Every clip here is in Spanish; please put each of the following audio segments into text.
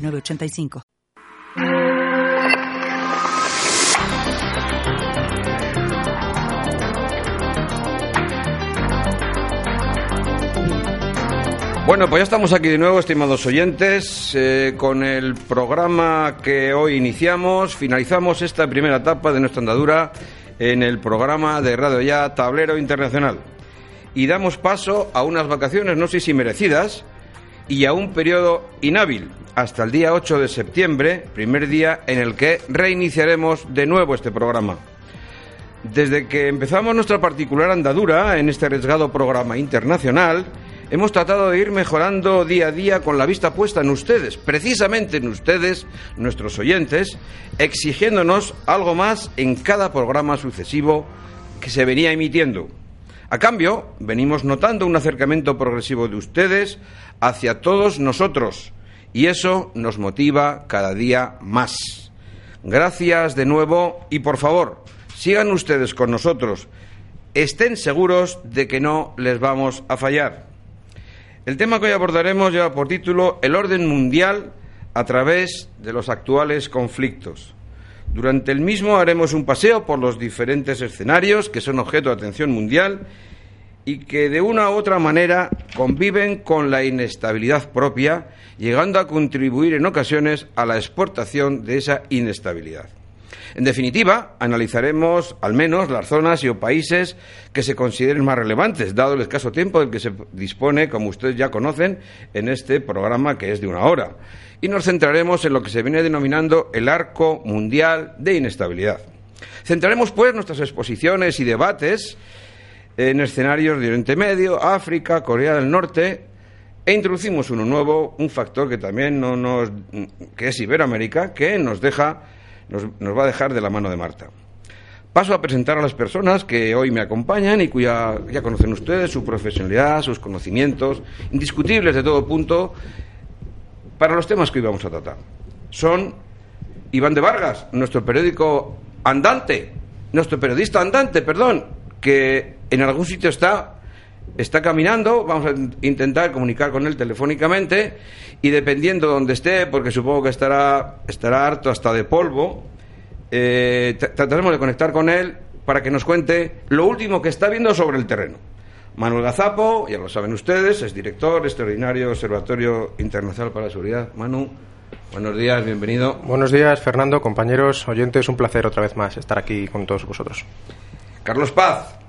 985. Bueno, pues ya estamos aquí de nuevo, estimados oyentes, eh, con el programa que hoy iniciamos. Finalizamos esta primera etapa de nuestra andadura en el programa de Radio Ya Tablero Internacional. Y damos paso a unas vacaciones, no sé si merecidas, y a un periodo inhábil, hasta el día 8 de septiembre, primer día en el que reiniciaremos de nuevo este programa. Desde que empezamos nuestra particular andadura en este arriesgado programa internacional, hemos tratado de ir mejorando día a día con la vista puesta en ustedes, precisamente en ustedes, nuestros oyentes, exigiéndonos algo más en cada programa sucesivo que se venía emitiendo. A cambio, venimos notando un acercamiento progresivo de ustedes hacia todos nosotros, y eso nos motiva cada día más. Gracias de nuevo y por favor, sigan ustedes con nosotros. Estén seguros de que no les vamos a fallar. El tema que hoy abordaremos lleva por título El orden mundial a través de los actuales conflictos. Durante el mismo haremos un paseo por los diferentes escenarios que son objeto de atención mundial y que de una u otra manera conviven con la inestabilidad propia, llegando a contribuir en ocasiones a la exportación de esa inestabilidad. En definitiva, analizaremos al menos las zonas y o países que se consideren más relevantes, dado el escaso tiempo del que se dispone, como ustedes ya conocen, en este programa que es de una hora. Y nos centraremos en lo que se viene denominando el arco mundial de inestabilidad. Centraremos, pues, nuestras exposiciones y debates en escenarios de Oriente Medio, África, Corea del Norte, e introducimos uno nuevo, un factor que también no nos, que es Iberoamérica, que nos deja, nos, nos va a dejar de la mano de Marta. Paso a presentar a las personas que hoy me acompañan y cuya ya conocen ustedes su profesionalidad, sus conocimientos, indiscutibles de todo punto, para los temas que hoy vamos a tratar. Son Iván de Vargas, nuestro periódico andante, nuestro periodista andante, perdón, que en algún sitio está, está caminando, vamos a intentar comunicar con él telefónicamente y dependiendo de donde esté, porque supongo que estará, estará harto hasta de polvo, eh, trataremos de conectar con él para que nos cuente lo último que está viendo sobre el terreno. Manuel Gazapo, ya lo saben ustedes, es director extraordinario Observatorio Internacional para la Seguridad. Manu, buenos días, bienvenido. Buenos días, Fernando, compañeros, oyentes, un placer otra vez más estar aquí con todos vosotros. Carlos Paz.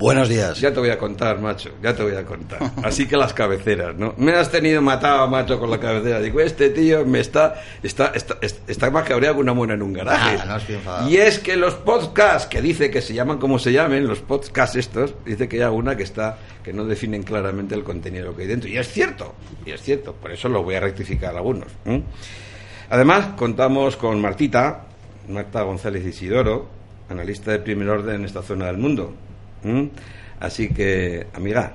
Buenos días. Ya te voy a contar, macho, ya te voy a contar. Así que las cabeceras, ¿no? Me has tenido matado, macho, con la cabecera. Digo, este tío me está, está, está, está más cabreado que una mona en un garaje. Ah, no estoy y es que los podcasts, que dice que se llaman como se llamen, los podcasts estos, dice que hay alguna que está, que no definen claramente el contenido que hay dentro. Y es cierto, y es cierto, por eso lo voy a rectificar algunos. ¿eh? Además, contamos con Martita, Marta González Isidoro, analista de primer orden en esta zona del mundo. ¿Mm? Así que, amiga,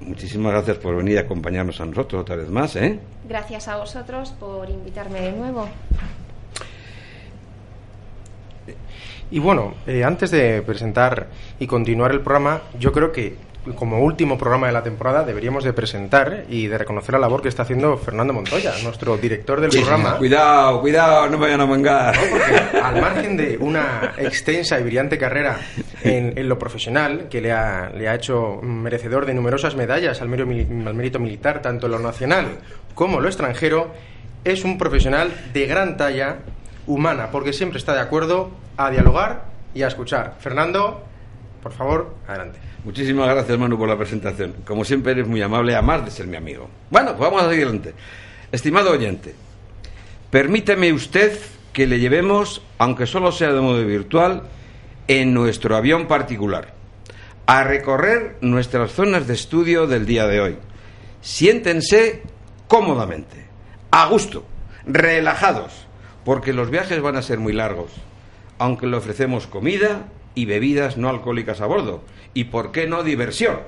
muchísimas gracias por venir a acompañarnos a nosotros otra vez más, ¿eh? Gracias a vosotros por invitarme de nuevo. Y bueno, eh, antes de presentar y continuar el programa, yo creo que como último programa de la temporada deberíamos de presentar y de reconocer la labor que está haciendo Fernando Montoya, nuestro director del programa. Cuidado, cuidado, no me vayan a mangar. ¿no? Porque al margen de una extensa y brillante carrera en, en lo profesional, que le ha, le ha, hecho merecedor de numerosas medallas al mérito, al mérito militar, tanto en lo nacional como lo extranjero, es un profesional de gran talla humana, porque siempre está de acuerdo a dialogar y a escuchar. Fernando, por favor, adelante. Muchísimas gracias, Manu, por la presentación. Como siempre, eres muy amable, a más de ser mi amigo. Bueno, pues vamos a seguir adelante. Estimado oyente, permíteme usted que le llevemos, aunque solo sea de modo virtual, en nuestro avión particular, a recorrer nuestras zonas de estudio del día de hoy. Siéntense cómodamente, a gusto, relajados, porque los viajes van a ser muy largos, aunque le ofrecemos comida y bebidas no alcohólicas a bordo, y por qué no diversión,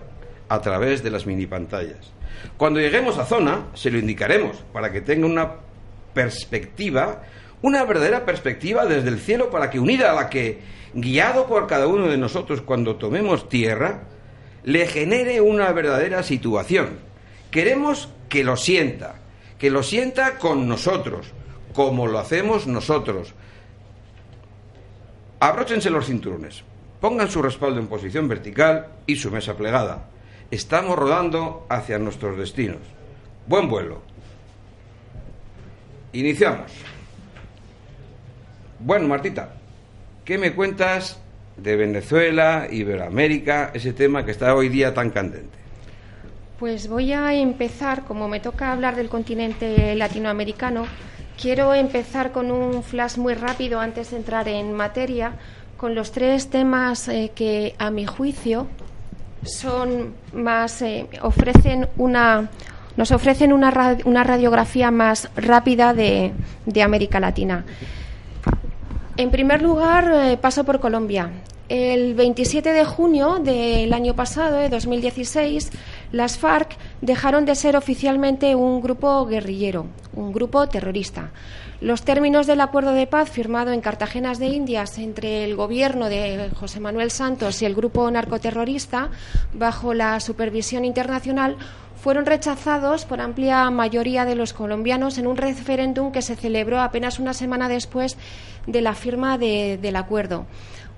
a través de las mini pantallas. Cuando lleguemos a zona, se lo indicaremos para que tenga una perspectiva, una verdadera perspectiva desde el cielo para que unida a la que, guiado por cada uno de nosotros cuando tomemos tierra, le genere una verdadera situación. Queremos que lo sienta, que lo sienta con nosotros, como lo hacemos nosotros. Abróchense los cinturones, pongan su respaldo en posición vertical y su mesa plegada. Estamos rodando hacia nuestros destinos. Buen vuelo. Iniciamos. Bueno, Martita, ¿qué me cuentas de Venezuela, Iberoamérica, ese tema que está hoy día tan candente? Pues voy a empezar, como me toca hablar del continente latinoamericano, quiero empezar con un flash muy rápido antes de entrar en materia, con los tres temas eh, que, a mi juicio, son más eh, ofrecen una nos ofrecen una, una radiografía más rápida de, de, América Latina. En primer lugar, eh, paso por Colombia. El 27 de junio del año pasado, de 2016, las FARC dejaron de ser oficialmente un grupo guerrillero, un grupo terrorista. Los términos del acuerdo de paz firmado en Cartagena de Indias entre el gobierno de José Manuel Santos y el grupo narcoterrorista, bajo la supervisión internacional, fueron rechazados por amplia mayoría de los colombianos en un referéndum que se celebró apenas una semana después de la firma de, del acuerdo.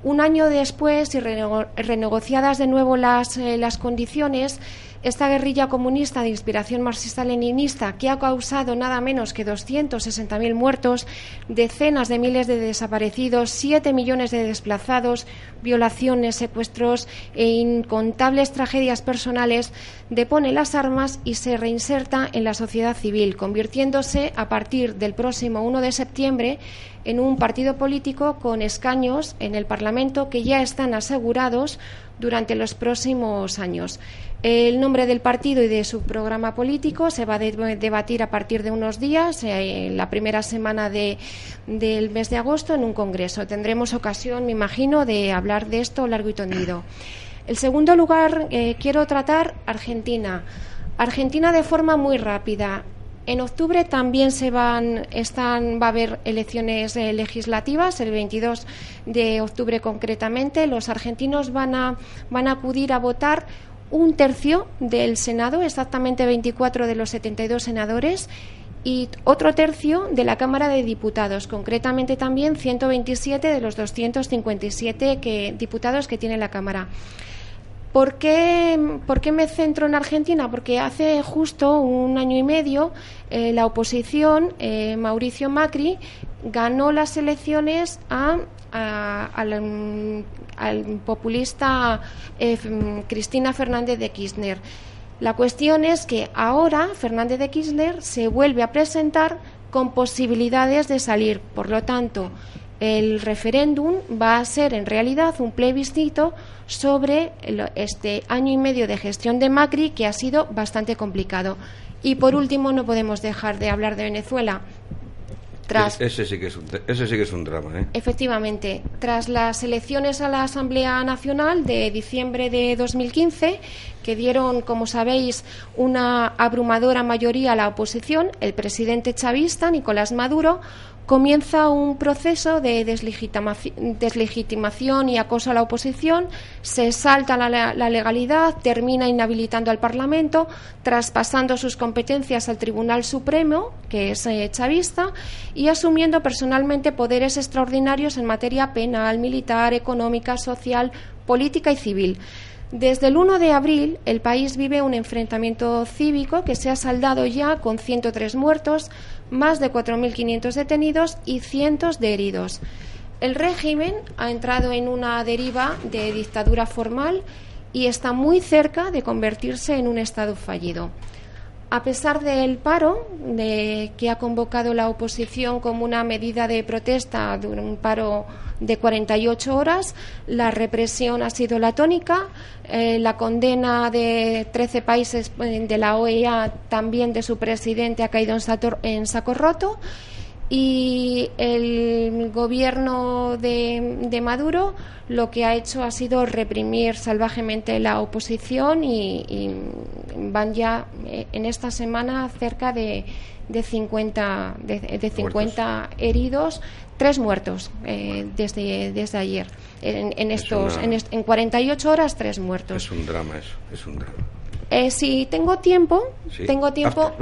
Un año después y renegociadas de nuevo las, eh, las condiciones, esta guerrilla comunista de inspiración marxista-leninista, que ha causado nada menos que 260.000 muertos, decenas de miles de desaparecidos, 7 millones de desplazados, violaciones, secuestros e incontables tragedias personales, depone las armas y se reinserta en la sociedad civil, convirtiéndose a partir del próximo 1 de septiembre en un partido político con escaños en el Parlamento que ya están asegurados durante los próximos años. El nombre del partido y de su programa político se va a debatir a partir de unos días, eh, la primera semana de, del mes de agosto, en un congreso. Tendremos ocasión, me imagino, de hablar de esto largo y tendido. El segundo lugar, eh, quiero tratar Argentina. Argentina de forma muy rápida. En octubre también se van, están, va a haber elecciones eh, legislativas, el 22 de octubre concretamente. Los argentinos van a, van a acudir a votar un tercio del Senado, exactamente 24 de los 72 senadores, y otro tercio de la Cámara de Diputados, concretamente también 127 de los 257 que, diputados que tiene la Cámara. ¿Por qué, me centro en Argentina? Porque hace justo un año y medio eh, la oposición, eh, Mauricio Macri, ganó las elecciones a al, populista eh, Cristina Fernández de Kirchner. La cuestión es que ahora Fernández de Kirchner se vuelve a presentar con posibilidades de salir. Por lo tanto, el referéndum va a ser en realidad un plebiscito sobre este año y medio de gestión de Macri que ha sido bastante complicado. Y por último, no podemos dejar de hablar de Venezuela ese, sí que es un, ese sí que es un drama. ¿eh? Efectivamente, tras las elecciones a la Asamblea Nacional de diciembre de 2015, que dieron, como sabéis, una abrumadora mayoría a la oposición, el presidente chavista, Nicolás Maduro, comienza un proceso de deslegitimación y acoso a la oposición, se salta la, legalidad, termina inhabilitando al Parlamento, traspasando sus competencias al Tribunal Supremo, que es eh, chavista, y asumiendo personalmente poderes extraordinarios en materia penal, militar, económica, social, política y civil. Desde el 1 de abril, el país vive un enfrentamiento cívico que se ha saldado ya con 103 muertos, más de 4.500 detenidos y cientos de heridos. El régimen ha entrado en una deriva de dictadura formal y está muy cerca de convertirse en un Estado fallido. A pesar del paro de, que ha convocado la oposición como una medida de protesta, de un paro de 48 horas, la represión ha sido la tónica, eh, la condena de 13 países eh, de la OEA, también de su presidente, ha caído en saco roto y el gobierno de, Maduro lo que ha hecho ha sido reprimir salvajemente la oposición y, van ya eh, en esta semana cerca de, de 50, de, 50 heridos, tres muertos eh, desde, desde ayer. En, estos, en, 48 horas, tres muertos. Es un drama eso, es un drama. Eh, si tengo tiempo, tengo tiempo.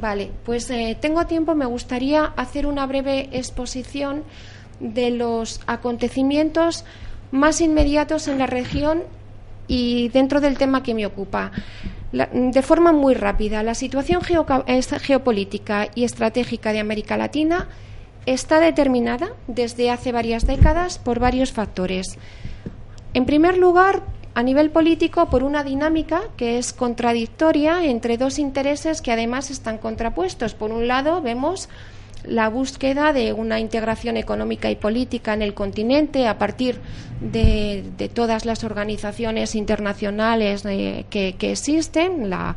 Vale, pues eh, tengo tiempo, me gustaría hacer una breve exposición de los acontecimientos más inmediatos en la región y dentro del tema que me ocupa. de forma muy rápida, la situación geopolítica y estratégica de América Latina está determinada desde hace varias décadas por varios factores. En primer lugar, a nivel político por una dinámica que es contradictoria entre dos intereses que además están contrapuestos. Por un lado, vemos la búsqueda de una integración económica y política en el continente a partir de, todas las organizaciones internacionales eh, que, existen, la,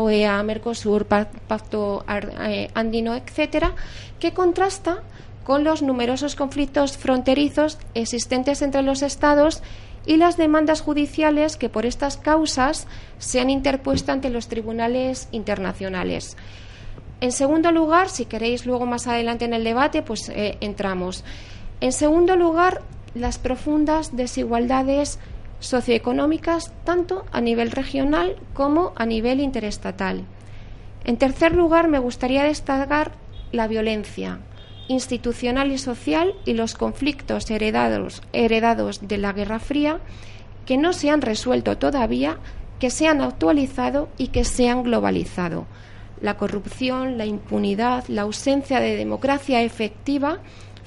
OEA, Mercosur, Pacto eh, Andino, etcétera, que contrasta con los numerosos conflictos fronterizos existentes entre los Estados y las demandas judiciales que por estas causas se han interpuesto ante los tribunales internacionales. En segundo lugar, si queréis luego más adelante en el debate, pues eh, entramos. En segundo lugar, las profundas desigualdades socioeconómicas tanto a nivel regional como a nivel interestatal. En tercer lugar, me gustaría destacar la violencia, institucional y social y los conflictos heredados, heredados de la Guerra Fría que no se han resuelto todavía, que se han actualizado y que se han globalizado. La corrupción, la impunidad, la ausencia de democracia efectiva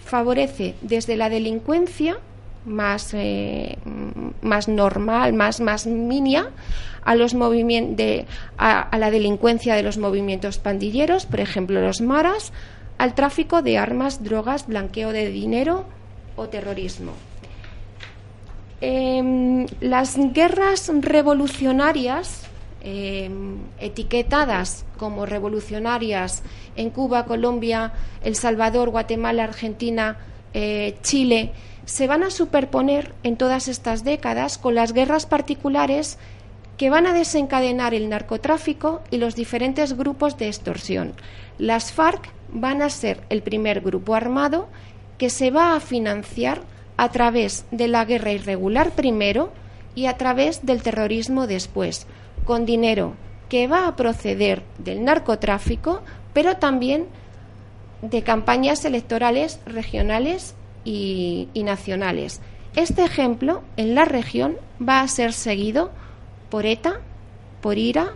favorece desde la delincuencia más, eh, más normal, más, más minia, a, los a la delincuencia de los movimientos pandilleros, por ejemplo los maras, al tráfico de armas, drogas, blanqueo de dinero o terrorismo. Em, las guerras revolucionarias, em, etiquetadas como revolucionarias en Cuba, Colombia, El Salvador, Guatemala, Argentina, eh, Chile, se van a superponer en todas estas décadas con las guerras particulares que van a desencadenar el narcotráfico y los diferentes grupos de extorsión. Las FARC van a ser el primer grupo armado que se va a financiar a través de la guerra irregular primero y a través del terrorismo después, con dinero que va a proceder del narcotráfico, pero también de campañas electorales regionales y, nacionales. Este ejemplo en la región va a ser seguido por ETA, por IRA,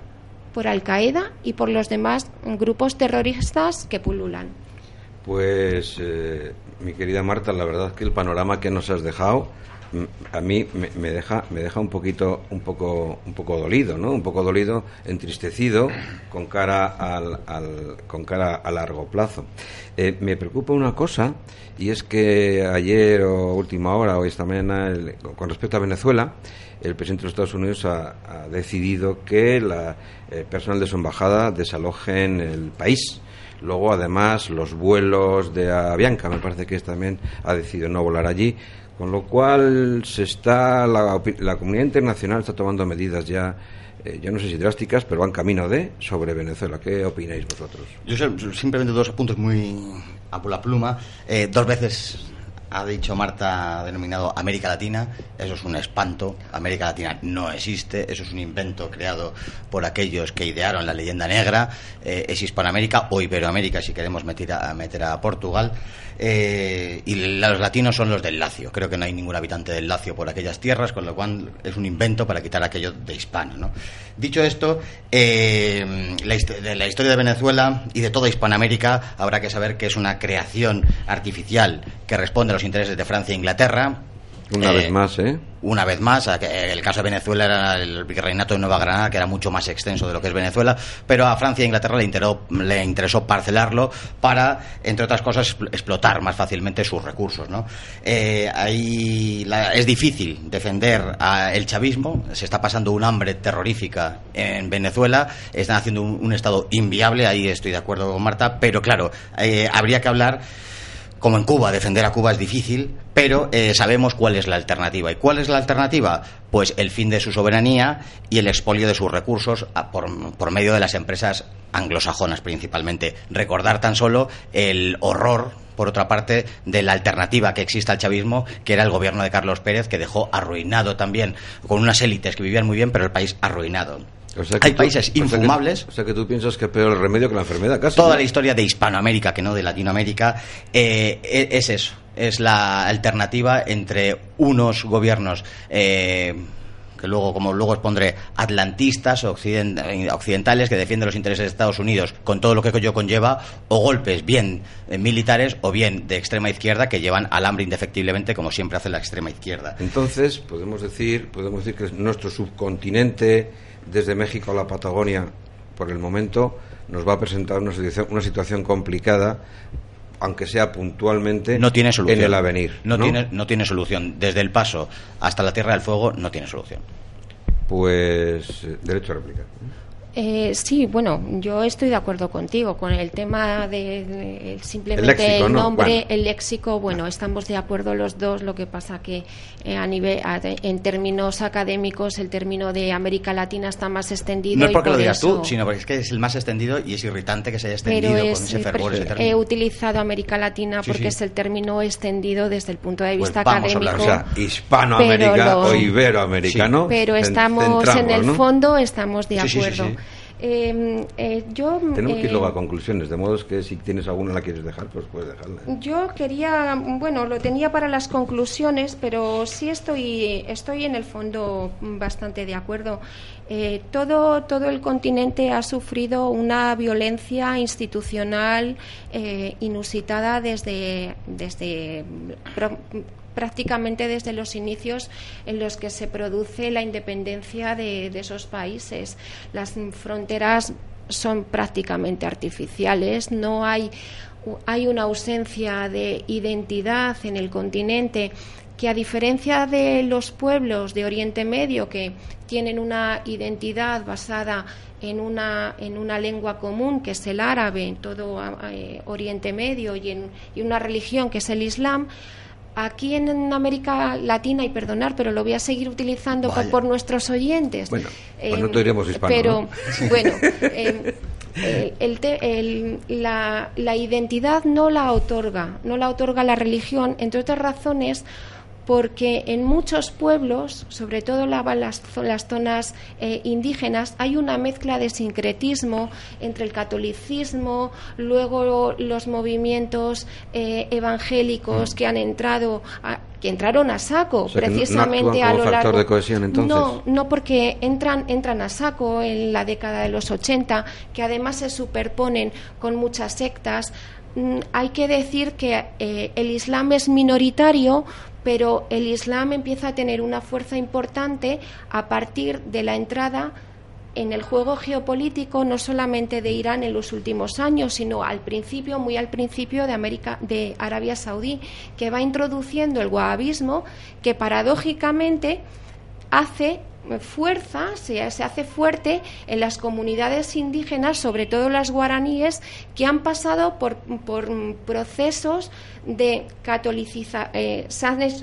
por Al Qaeda y por los demás grupos terroristas que pululan. Pues, eh, mi querida Marta, la verdad es que el panorama que nos has dejado a mí me, deja me deja un poquito un poco un poco dolido no un poco dolido entristecido con cara al, con cara a largo plazo eh, me preocupa una cosa y es que ayer o última hora o esta mañana con respecto a Venezuela el presidente de los Estados Unidos ha, decidido que la eh, personal de su embajada desaloje en el país. Luego, además, los vuelos de Avianca, me parece que también ha decidido no volar allí, con lo cual se está la, comunidad internacional está tomando medidas ya eh, yo no sé si drásticas, pero van camino de sobre Venezuela. ¿Qué opináis vosotros? Yo simplemente dos apuntes muy a por la pluma. Eh, dos veces ha dicho Marta, denominado América Latina. Eso es un espanto. América Latina no existe. Eso es un invento creado por aquellos que idearon la leyenda negra. Eh, es Hispanoamérica o Iberoamérica, si queremos meter a, meter a Portugal. Eh, y los latinos son los del Lacio. Creo que no hay ningún habitante del Lacio por aquellas tierras, con lo cual es un invento para quitar aquello de hispano. ¿no? Dicho esto, eh, la, de la historia de Venezuela y de toda Hispanoamérica habrá que saber que es una creación artificial que responde a los intereses de Francia e Inglaterra Una Eh, vez más, ¿eh? una vez más, el caso de Venezuela era el virreinato de Nueva Granada, que era mucho más extenso de lo que es Venezuela, pero a Francia e Inglaterra le interesó, le interesó parcelarlo para, entre otras cosas, expl- explotar más fácilmente sus recursos. ¿no? Eh, ahí la- es difícil defender a el chavismo, se está pasando un hambre terrorífica en Venezuela, están haciendo un, un Estado inviable, ahí estoy de acuerdo con Marta, pero claro, eh, habría que hablar como en Cuba, defender a Cuba es difícil, pero eh, sabemos cuál es la alternativa. ¿Y cuál es la alternativa? Pues el fin de su soberanía y el expolio de sus recursos por, por medio de las empresas anglosajonas principalmente. Recordar tan solo el horror, por otra parte, de la alternativa que existe al chavismo, que era el gobierno de Carlos Pérez, que dejó arruinado también, con unas élites que vivían muy bien, pero el país arruinado. O sea Hay tú- países o sea que- infumables. O sea que tú piensas que es peor el remedio que la enfermedad, casi. Toda ¿no? la historia de Hispanoamérica, que no de Latinoamérica, eh, e- es eso. Es la alternativa entre unos gobiernos eh, que luego, como luego os pondré, atlantistas o eh, occidentales que defienden los intereses de Estados Unidos con todo lo que ello conlleva, o golpes bien eh, militares o bien de extrema izquierda que llevan al hambre indefectiblemente, como siempre hace la extrema izquierda. Entonces, podemos decir, podemos decir que nuestro subcontinente, desde México a la Patagonia, por el momento, nos va a presentar una situación, una situación complicada, aunque sea puntualmente No tiene solución. en el avenir. No, ¿no? Tiene, no tiene solución. Desde el paso hasta la Tierra del Fuego no tiene solución. Pues eh, derecho a réplica. Eh, sí, bueno, yo estoy de acuerdo contigo con el tema de, de- simplemente El léxico, ¿no? nombre, Bueno. el léxico. Bueno, estamos de acuerdo los dos. Lo que pasa que eh, a nivel, a- en términos académicos, el término de América Latina está más extendido. No es y porque lo por digas eso- tú, sino porque es que es el más extendido y es irritante que se haya pero extendido es, con ese eh, fervor ese he término. utilizado América Latina Sí, porque sí. es el término extendido desde el punto de Pues vista vamos a hablar, académico. O sea, hispanoamérica Pero lo- o iberoamericano. pero cen- estamos en el ¿no? fondo estamos de Sí, sí, sí, acuerdo. Eh, eh, yo Tenemos que ir eh, luego a conclusiones, de modo que si tienes alguna la quieres dejar, pues puedes dejarla. Yo quería, bueno, lo tenía para las conclusiones, pero sí estoy, estoy en el fondo bastante de acuerdo. Eh, todo, todo el continente ha sufrido una violencia institucional eh, inusitada desde, desde pro- prácticamente desde los inicios en los que se produce la independencia de, esos países. Las fronteras son prácticamente artificiales, no hay, hay una ausencia de identidad en el continente que a diferencia de los pueblos de Oriente Medio que tienen una identidad basada en una, en una lengua común que es el árabe en todo eh, Oriente Medio y en y una religión que es el Islam, Aquí en América Latina, y perdonar, pero lo voy a seguir utilizando por, nuestros oyentes. Bueno, pues no te diremos hispano, Pero, ¿no? bueno, eh, eh, el te- el- la, la identidad no la otorga, no la otorga la religión, entre otras razones porque en muchos pueblos, sobre todo la- las, las zonas eh, indígenas, hay una mezcla de sincretismo entre el catolicismo, luego los movimientos eh, evangélicos que han entrado, a- que entraron a saco Mm. O sea, no- no precisamente actúan a lo largo. de cohesión, entonces. No, no porque entran entran a saco en la década de los 80, que además se superponen con muchas sectas. Mm, Hay que decir que eh, el Islam es minoritario, pero el Islam empieza a tener una fuerza importante a partir de la entrada en el juego geopolítico no solamente de Irán en los últimos años, sino al principio, muy al principio de América, de Arabia Saudí, que va introduciendo el wahabismo, que paradójicamente hace fuerza, se, se hace fuerte en las comunidades indígenas, sobre todo las guaraníes, que han pasado por, por procesos de catolicización.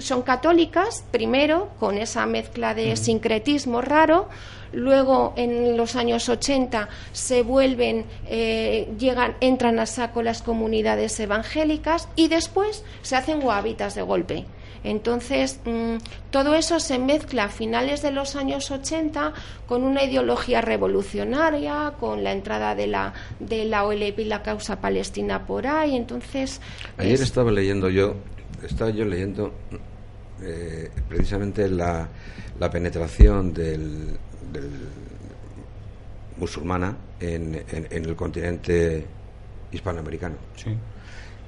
son católicas, primero, con esa mezcla de sincretismo raro, luego en los años 80 se vuelven, eh, llegan, entran a saco las comunidades evangélicas y después se hacen guabitas de golpe. Entonces, mm, todo eso se mezcla a finales de los años 80 con una ideología revolucionaria, con la entrada de la, de la OLP y la causa palestina por ahí. Entonces, Ayer es- estaba leyendo yo, estaba yo leyendo eh, precisamente la, la penetración del, del musulmana en, en- en el continente hispanoamericano.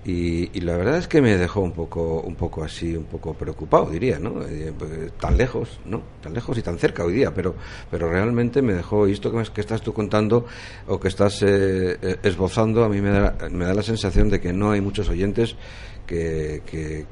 Y, la verdad es que me dejó un poco, un poco así, un poco preocupado, diría, ¿no? Eh, pues, tan lejos, ¿no? Tan lejos y tan cerca hoy día, pero, pero realmente me dejó, y esto que, que estás tú contando o que estás eh, eh, esbozando, a mí me da, me da la sensación de que no hay muchos oyentes que,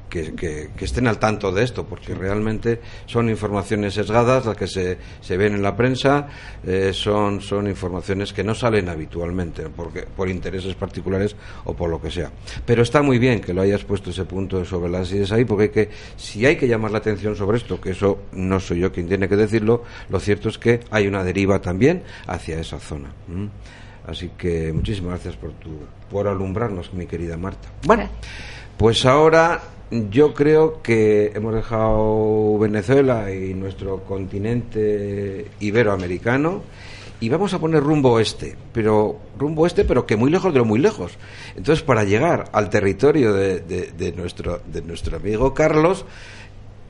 que, estén al tanto de esto, porque realmente son informaciones sesgadas las que se, se ven en la prensa, eh, son, son informaciones que no salen habitualmente porque, por intereses particulares o por lo que sea. Pero está muy bien que lo hayas puesto ese punto sobre las ideas ahí, porque hay que, si hay que llamar la atención sobre esto, que eso no soy yo quien tiene que decirlo, lo cierto es que hay una deriva también hacia esa zona. Así que muchísimas gracias por tu por alumbrarnos, mi querida Marta. Bueno. Pues ahora yo creo que hemos dejado Venezuela y nuestro continente iberoamericano y vamos a poner rumbo oeste, pero rumbo oeste, pero que muy lejos de lo muy lejos. Entonces, para llegar al territorio de, nuestro, de nuestro amigo Carlos,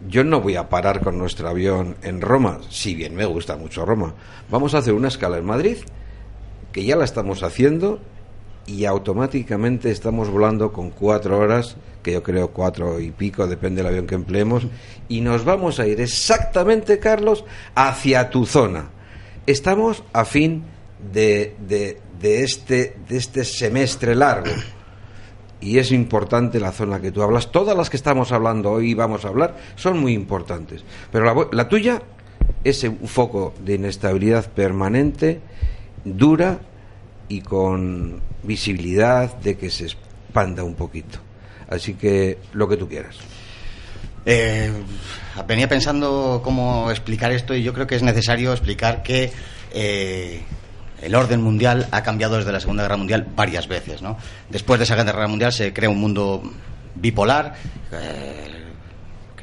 yo no voy a parar con nuestro avión en Roma, si bien me gusta mucho Roma. Vamos a hacer una escala en Madrid, que ya la estamos haciendo, y automáticamente estamos volando con cuatro horas, que yo creo cuatro y pico, depende del avión que empleemos, y nos vamos a ir exactamente, Carlos, hacia tu zona. Estamos a fin de, de, este, de este semestre largo. Y es importante la zona que tú hablas. Todas las que estamos hablando hoy y vamos a hablar son muy importantes. Pero la tuya es un foco de inestabilidad permanente, dura y con visibilidad de que se expanda un poquito. Así que lo que tú quieras. Eh, venía pensando cómo explicar esto y yo creo que es necesario explicar que eh, el orden mundial ha cambiado desde la Segunda Guerra Mundial varias veces. ¿no? Después de esa Guerra Mundial se crea un mundo bipolar. Eh,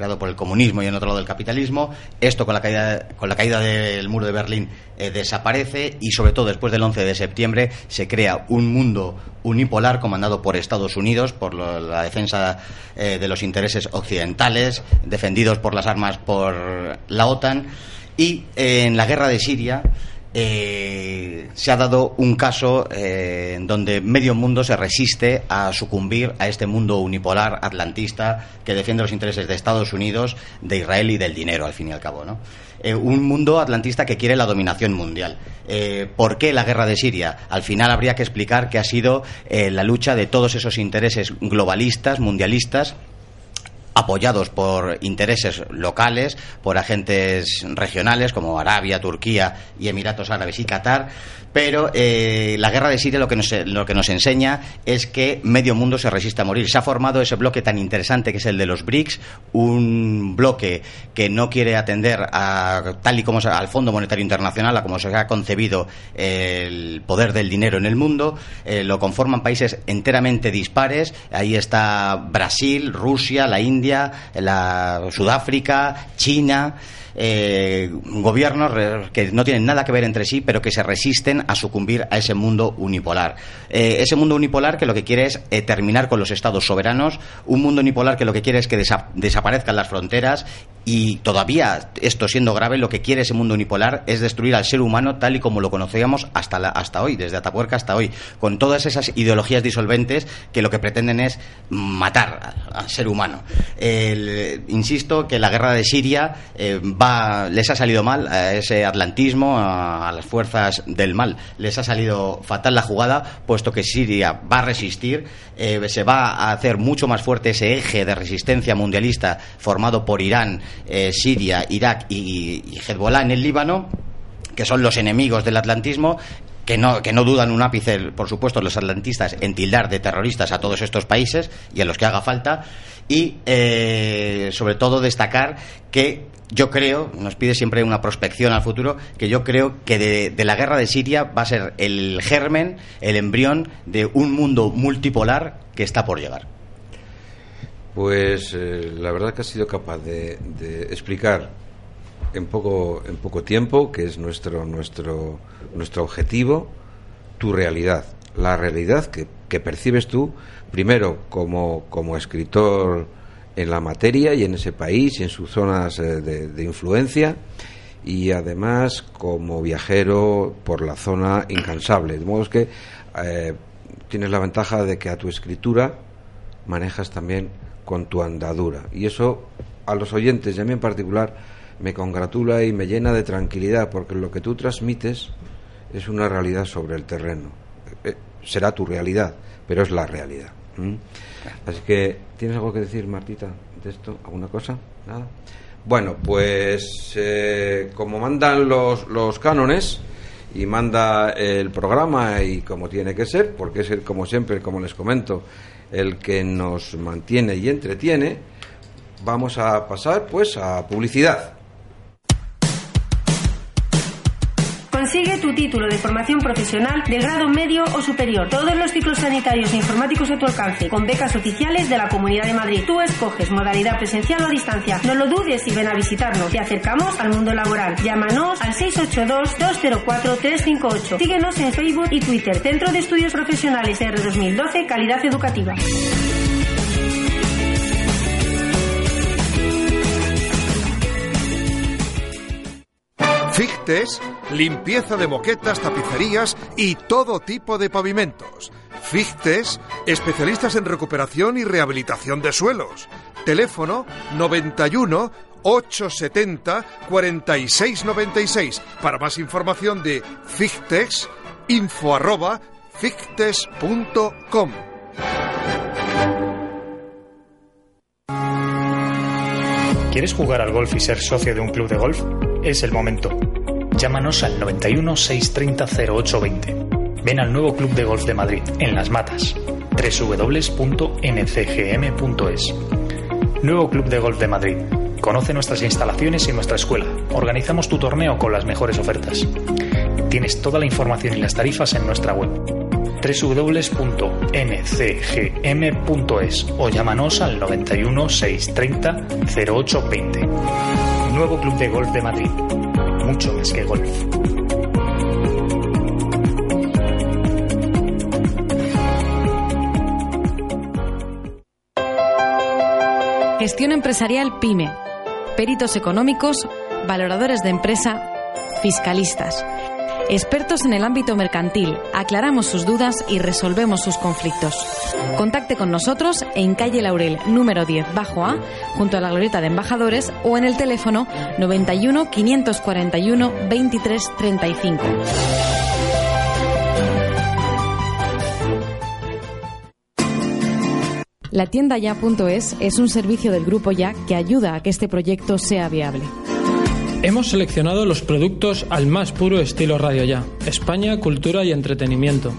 creado por el comunismo y en otro lado del capitalismo. Esto con la caída, con la caída del muro de Berlín eh, desaparece y sobre todo después del 11 de septiembre se crea un mundo unipolar comandado por Estados Unidos, por la defensa eh, de los intereses occidentales, defendidos por las armas por la OTAN. Y en la guerra de Siria eh, se ha dado un caso eh, donde medio mundo se resiste a sucumbir a este mundo unipolar atlantista que defiende los intereses de Estados Unidos, de Israel y del dinero, al fin y al cabo. ¿no? Eh, un mundo atlantista que quiere la dominación mundial. ¿Por qué la guerra de Siria? Al final habría que explicar que ha sido la lucha de todos esos intereses globalistas, mundialistas, apoyados por intereses locales, por agentes regionales como Arabia, Turquía y Emiratos Árabes y Qatar, pero eh, la guerra de Siria lo que, nos, lo que nos enseña es que medio mundo se resiste a morir. Se ha formado ese bloque tan interesante que es el de los BRICS, un bloque que no quiere atender a, tal y como al Fondo Monetario Internacional, a como se ha concebido el poder del dinero en el mundo. Eh, lo conforman países enteramente dispares. Ahí está Brasil, Rusia, la India, la Sudáfrica, China eh, gobiernos que no tienen nada que ver entre sí, pero que se resisten a sucumbir a ese mundo unipolar. Eh, ese mundo unipolar que lo que quiere es eh, terminar con los estados soberanos, un mundo unipolar que lo que quiere es que desaparezcan las fronteras y todavía, esto siendo grave, lo que quiere ese mundo unipolar es destruir al ser humano tal y como lo conocíamos hasta, hasta hoy, desde Atapuerca hasta hoy, con todas esas ideologías disolventes que lo que pretenden es matar al ser humano. insisto que la guerra de Siria les ha salido mal a ese atlantismo, a, las fuerzas del mal. Les ha salido fatal la jugada, puesto que Siria va a resistir, eh, se va a hacer mucho más fuerte ese eje de resistencia mundialista formado por Irán, eh, Siria, Irak y, y Hezbollah en el Líbano que son los enemigos del atlantismo que no, que no dudan un ápice, por supuesto, los atlantistas en tildar de terroristas a todos estos países y a los que haga falta, y eh, sobre todo destacar que yo creo, nos pide siempre una prospección al futuro, que yo creo que de, la guerra de Siria va a ser el germen, el embrión de un mundo multipolar que está por llegar. Pues eh, la verdad que ha sido capaz de, de explicar en poco, en poco tiempo, que es nuestro, nuestro, nuestro objetivo, tu realidad, la realidad que, que percibes tú, primero como, como escritor en la materia y en ese país y en sus zonas eh, de, influencia, y además como viajero por la zona incansable. De modo que eh, tienes la ventaja de que a tu escritura manejas también con tu andadura. Y eso a los oyentes y a mí en particular me congratula y me llena de tranquilidad porque lo que tú transmites es una realidad sobre el terreno. Eh, será tu realidad, pero es la realidad. Así que, ¿tienes algo que decir, Martita, de esto? ¿Alguna cosa? ¿Nada? Bueno, pues eh, como mandan los, los cánones y manda el programa y como tiene que ser, porque es el, como siempre, como les comento, el que nos mantiene y entretiene, vamos a pasar pues a publicidad. Consigue tu título de formación profesional de grado medio o superior. Todos los ciclos sanitarios e informáticos a tu alcance, con becas oficiales de la Comunidad de Madrid. Tú escoges modalidad presencial o a distancia. No lo dudes y ven a visitarnos. Te acercamos al mundo laboral. Llámanos al 682-204-358. Síguenos en Facebook y Twitter. Centro de Estudios Profesionales R2012, Calidad Educativa. Fictes, limpieza de moquetas, tapicerías y todo tipo de pavimentos. Fictes, especialistas en recuperación y rehabilitación de suelos. Teléfono 91 870 4696. Para más información de Fictes, info arroba fictes.com. ¿Quieres jugar al golf y ser socio de un club de golf? Es el momento. Llámanos al 91 630 0820. Ven al nuevo Club de Golf de Madrid, en Las Matas. www.ncgm.es. Nuevo Club de Golf de Madrid. Conoce nuestras instalaciones y nuestra escuela. Organizamos tu torneo con las mejores ofertas. Tienes toda la información y las tarifas en nuestra web www.ncgm.es o llámanos al 91 630 0820. Nuevo Club de Golf de Madrid. Mucho más que golf. Gestión empresarial PYME. Peritos económicos, valoradores de empresa, fiscalistas. Expertos en el ámbito mercantil, aclaramos sus dudas y resolvemos sus conflictos. Contacte con nosotros en calle Laurel, número 10, bajo A, junto a la glorieta de embajadores o en el teléfono 91 541 23 35. La tienda ya.es es un servicio del grupo Ya que ayuda a que este proyecto sea viable. Hemos seleccionado los productos al más puro estilo Radio Ya, España, cultura y entretenimiento.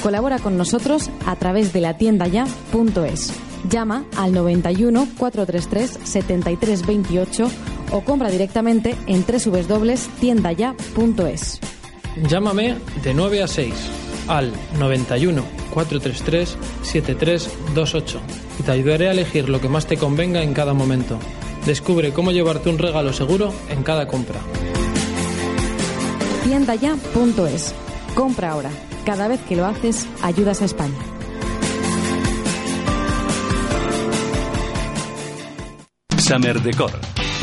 Colabora con nosotros a través de la tienda ya.es. Llama al 91 433 7328 o compra directamente en www.tiendaya.es. Llámame de 9 a 6 al 91 433 7328 y te ayudaré a elegir lo que más te convenga en cada momento. Descubre cómo llevarte un regalo seguro en cada compra. Tiendaya.es. Compra ahora. Cada vez que lo haces, ayudas a España. Summer Decor.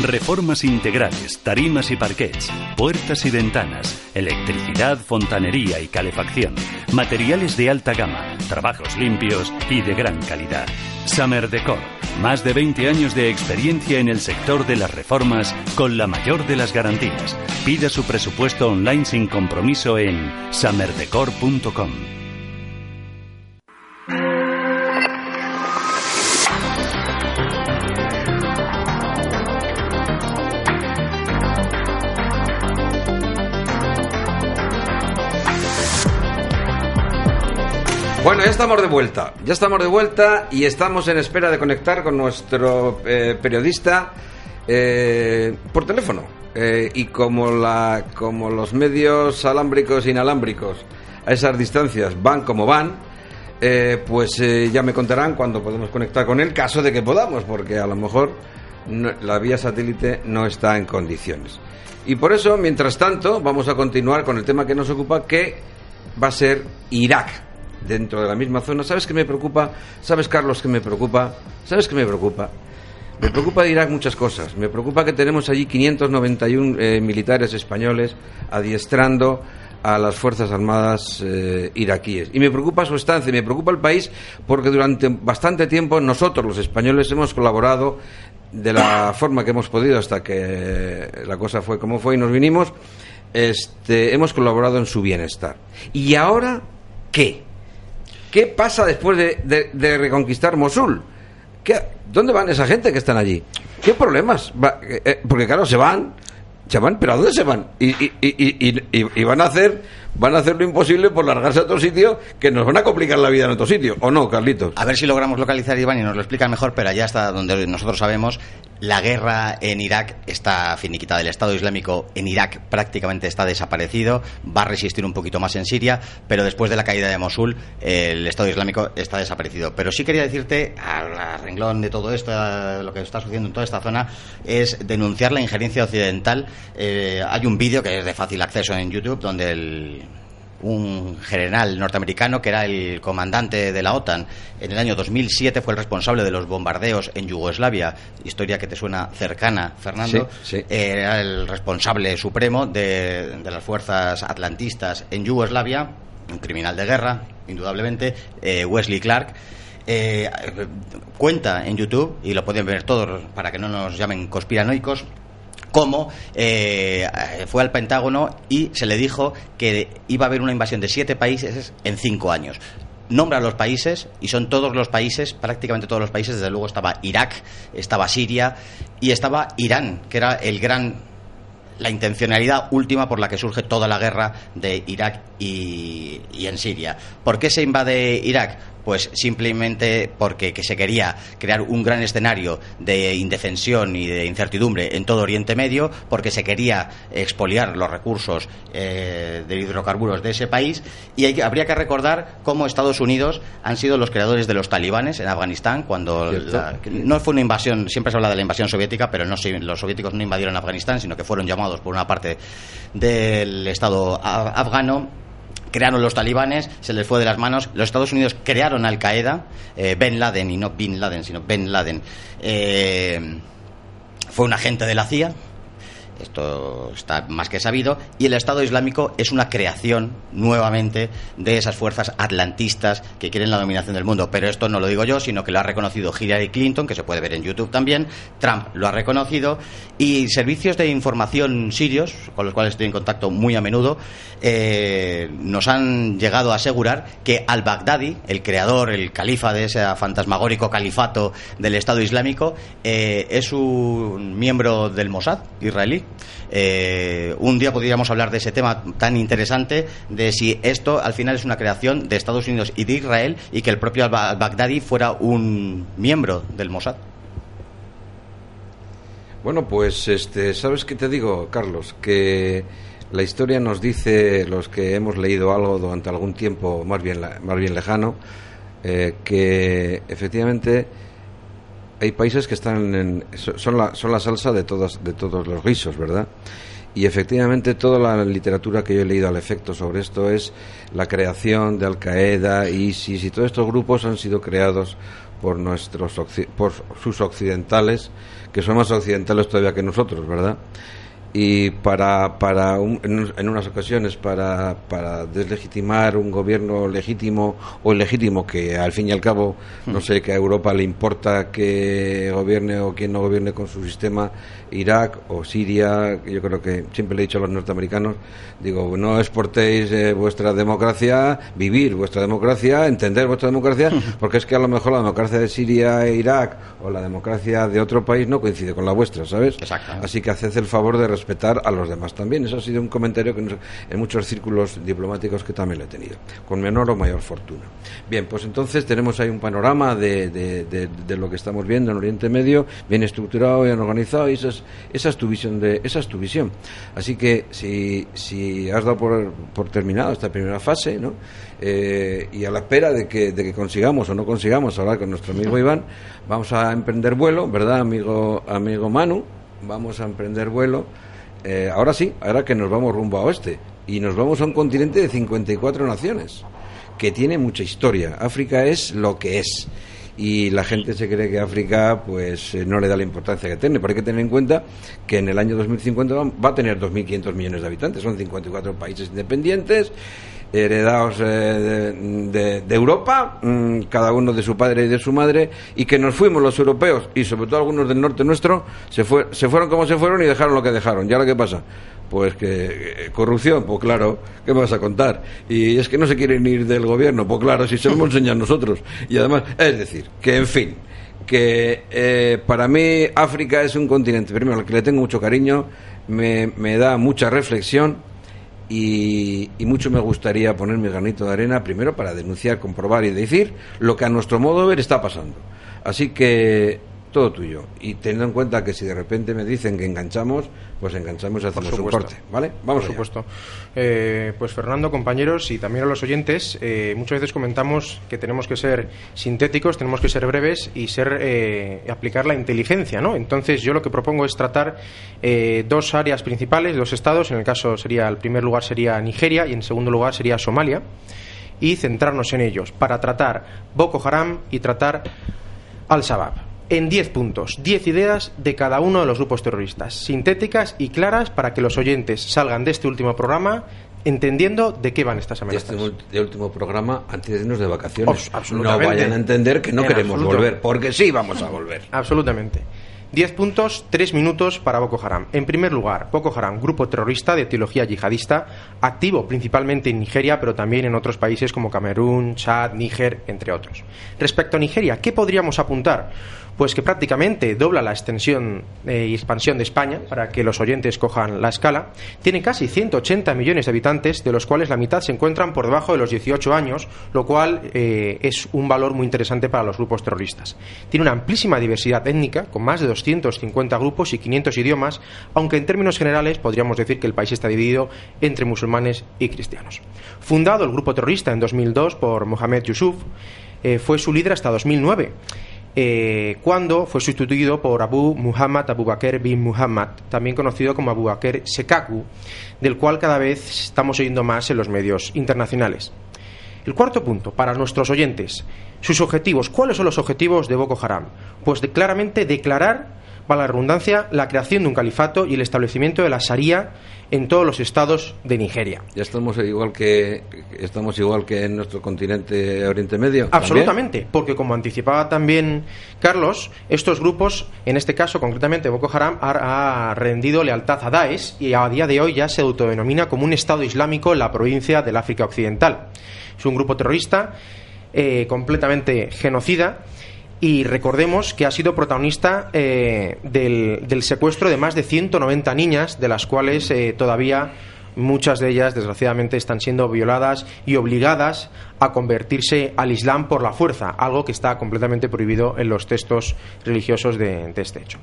Reformas integrales, tarimas y parquets, puertas y ventanas, electricidad, fontanería y calefacción, materiales de alta gama, trabajos limpios y de gran calidad. Summer Decor. Más de 20 años de experiencia en el sector de las reformas con la mayor de las garantías. Pida su presupuesto online sin compromiso en summerdecor.com. Bueno, ya estamos de vuelta. Ya estamos de vuelta y estamos en espera de conectar con nuestro eh, periodista eh, por teléfono. Eh, y como, la, como los medios alámbricos e inalámbricos a esas distancias van como van, pues ya me contarán cuando podemos conectar con él, caso de que podamos, porque a lo mejor la vía satélite no está en condiciones. Y por eso, mientras tanto, vamos a continuar con el tema que nos ocupa, que va a ser Irak dentro de la misma zona. ¿Sabes qué me preocupa? ¿Sabes, Carlos, qué me preocupa? ¿Sabes qué me preocupa? Me preocupa de Irak muchas cosas. Me preocupa que tenemos allí 591 eh, militares españoles adiestrando a las Fuerzas Armadas eh, iraquíes. Y me preocupa su estancia, me preocupa el país porque durante bastante tiempo nosotros, los españoles, hemos colaborado de la forma que hemos podido hasta que la cosa fue como fue y nos vinimos, este, hemos colaborado en su bienestar. ¿Y ahora qué? ¿Qué pasa después de, reconquistar Mosul? ¿Qué, ¿Dónde van esa gente que están allí? ¿Qué problemas? Eh, eh, porque claro, se van, van, pero ¿a dónde se van? Y, y, y, y, van a hacer van a hacer lo imposible por largarse a otro sitio que nos van a complicar la vida en otro sitio, ¿o no, Carlitos? A ver si logramos localizar Iván y nos lo explica mejor, pero allá está donde nosotros sabemos, la guerra en Irak está finiquitada. El Estado Islámico en Irak prácticamente está desaparecido, va a resistir un poquito más en Siria, pero después de la caída de Mosul, el Estado Islámico está desaparecido. Pero sí quería decirte, al renglón de todo esto, lo que está sucediendo en toda esta zona, es denunciar la injerencia occidental. Eh, hay un vídeo que es de fácil acceso en YouTube donde el un general norteamericano que era el comandante de la OTAN. En el año 2007 fue el responsable de los bombardeos en Yugoslavia, historia que te suena cercana, Fernando. Era el responsable supremo de, las fuerzas atlantistas en Yugoslavia, un criminal de guerra, indudablemente, eh, Wesley Clark. Eh, cuenta en YouTube, y lo pueden ver todos para que no nos llamen conspiranoicos, cómo eh, fue al Pentágono y se le dijo que iba a haber una invasión de siete países en cinco años nombra los países y son todos los países, prácticamente todos los países, desde luego estaba Irak, estaba Siria y estaba Irán, que era el gran la intencionalidad última por la que surge toda la guerra de Irak y, y en Siria. ¿Por qué se invade Irak? Pues simplemente porque se quería crear un gran escenario de indefensión y de incertidumbre en todo Oriente Medio, porque se quería expoliar los recursos eh, de hidrocarburos de ese país, y habría que recordar cómo Estados Unidos han sido los creadores de los talibanes en Afganistán, cuando no fue una invasión, siempre se habla de la invasión soviética, pero no los soviéticos no invadieron Afganistán, sino que fueron llamados por una parte del Estado afgano crearon los talibanes, se les fue de las manos. Los Estados Unidos crearon Al Qaeda, eh, Ben Laden, y no Bin Laden, sino Ben Laden. Eh, fue un agente de la CIA esto está más que sabido, y el Estado Islámico es una creación nuevamente de esas fuerzas atlantistas que quieren la dominación del mundo. Pero esto no lo digo yo, sino que lo ha reconocido Hillary Clinton, que se puede ver en YouTube también, Trump lo ha reconocido, y servicios de información sirios, con los cuales estoy en contacto muy a menudo, eh, nos han llegado a asegurar que al-Baghdadi, el creador, el califa de ese fantasmagórico califato del Estado Islámico, eh, es un miembro del Mossad israelí eh, un día podríamos hablar de ese tema tan interesante, de si esto al final es una creación de Estados Unidos y de Israel y que el propio al-Baghdadi fuera un miembro del Mossad. Bueno, pues este, ¿sabes qué te digo, Carlos? Que la historia nos dice, los que hemos leído algo durante algún tiempo más bien, más bien lejano, eh, que efectivamente hay países que están en, son, la, son la salsa de, todas, de todos los guisos, ¿verdad? Y efectivamente toda la literatura que yo he leído al efecto sobre esto es la creación de Al Qaeda, ISIS y todos estos grupos han sido creados por nuestros por sus occidentales, que son más occidentales todavía que nosotros, ¿verdad? Y para, para en, unas ocasiones para, para deslegitimar un gobierno legítimo o ilegítimo que al fin y al cabo no sé que a Europa le importa que gobierne o quien no gobierne con su sistema Irak o Siria yo creo que siempre le he dicho a los norteamericanos digo no exportéis eh, vuestra democracia vivir vuestra democracia entender vuestra democracia porque es que a lo mejor la democracia de Siria e Irak o la democracia de otro país no coincide con la vuestra ¿sabes? así que haced el favor de respetar a los demás también. Eso ha sido un comentario que en muchos círculos diplomáticos que también lo he tenido, con menor o mayor fortuna. Bien, pues entonces tenemos ahí un panorama de, de, lo que estamos viendo en Oriente Medio, bien estructurado, bien organizado, y esa es, esa es tu visión. De, esa es tu visión. Así que si, si has dado por, por terminada esta primera fase, ¿no? Eh, y a la espera de que, de que consigamos o no consigamos hablar con nuestro amigo Iván, vamos a emprender vuelo, ¿verdad, amigo, amigo Manu? Vamos a emprender vuelo eh, ahora sí, ahora que nos vamos rumbo a oeste y nos vamos a un continente de 54 naciones que tiene mucha historia. África es lo que es y la gente se cree que África pues eh, no le da la importancia que tiene. Pero hay que tener en cuenta que en el año 2050 va a tener 2.500 millones de habitantes, son 54 países independientes heredados eh, de, Europa, mm, cada uno de su padre y de su madre, y que nos fuimos los europeos, y sobre todo algunos del norte nuestro, se, fue, se fueron como se fueron y dejaron lo que dejaron. ¿Y ahora qué pasa? Pues que eh, corrupción, pues claro, ¿qué me vas a contar? Y es que no se quieren ir del gobierno, pues claro, si se lo hemos nosotros. Y además, es decir, que en fin, que eh, para mí África es un continente, primero, al que le tengo mucho cariño, me, me da mucha reflexión y, y, mucho me gustaría poner mi granito de arena, primero para denunciar, comprobar y decir lo que a nuestro modo de ver está pasando. Así que todo tuyo. Y teniendo en cuenta que si de repente me dicen que enganchamos, pues enganchamos y hacemos un corte. ¿Vale? Vamos Por supuesto. Eh, pues Fernando, compañeros y también a los oyentes, eh, muchas veces comentamos que tenemos que ser sintéticos, tenemos que ser breves y ser eh, aplicar la inteligencia, ¿no? Entonces yo lo que propongo es tratar dos áreas principales, dos estados. En el caso sería, el primer lugar sería Nigeria y en segundo lugar sería Somalia y centrarnos en ellos para tratar Boko Haram y tratar Al-Shabaab en 10 puntos, 10 ideas de cada uno de los grupos terroristas, sintéticas y claras para que los oyentes salgan de este último programa entendiendo de qué van estas amenazas. De este último programa antes de irnos de vacaciones. no vayan a entender que no queremos volver, porque sí vamos a volver. Absolutamente. 10 puntos, 3 minutos para Boko Haram. En primer lugar, Boko Haram, grupo terrorista de teología yihadista, activo principalmente en Nigeria, pero también en otros países como Camerún, Chad, Níger, entre otros. Respecto a Nigeria, ¿qué podríamos apuntar? Pues que prácticamente dobla la extensión eh, y expansión de España, para que los oyentes cojan la escala, tiene casi 180 millones de habitantes, de los cuales la mitad se encuentran por debajo de los 18 años, lo cual eh, es un valor muy interesante para los grupos terroristas. Tiene una amplísima diversidad étnica, con más de 250 grupos y 500 idiomas, aunque en términos generales podríamos decir que el país está dividido entre musulmanes y cristianos. Fundado el grupo terrorista en 2002 por Mohamed Yusuf, eh, fue su líder hasta 2009 eh, cuando fue sustituido por Abu Muhammad Abu Bakr bin Muhammad, también conocido como Abu Bakr Sekaku, del cual cada vez estamos oyendo más en los medios internacionales. El cuarto punto, para nuestros oyentes, sus objetivos. ¿Cuáles son los objetivos de Boko Haram? Pues claramente declarar para la redundancia, la creación de un califato y el establecimiento de la Sharia en todos los estados de Nigeria. Ya estamos igual que estamos igual que en nuestro continente Oriente Medio. Absolutamente, porque como anticipaba también Carlos, estos grupos, en este caso concretamente Boko Haram, ha, rendido lealtad a Daesh y a día de hoy ya se autodenomina como un Estado Islámico en la provincia del África Occidental. Es un grupo terrorista eh, completamente genocida y recordemos que ha sido protagonista eh, del, secuestro de más de 190 niñas, de las cuales eh, todavía muchas de ellas, desgraciadamente, están siendo violadas y obligadas a convertirse al Islam por la fuerza, algo que está completamente prohibido en los textos religiosos de, este hecho.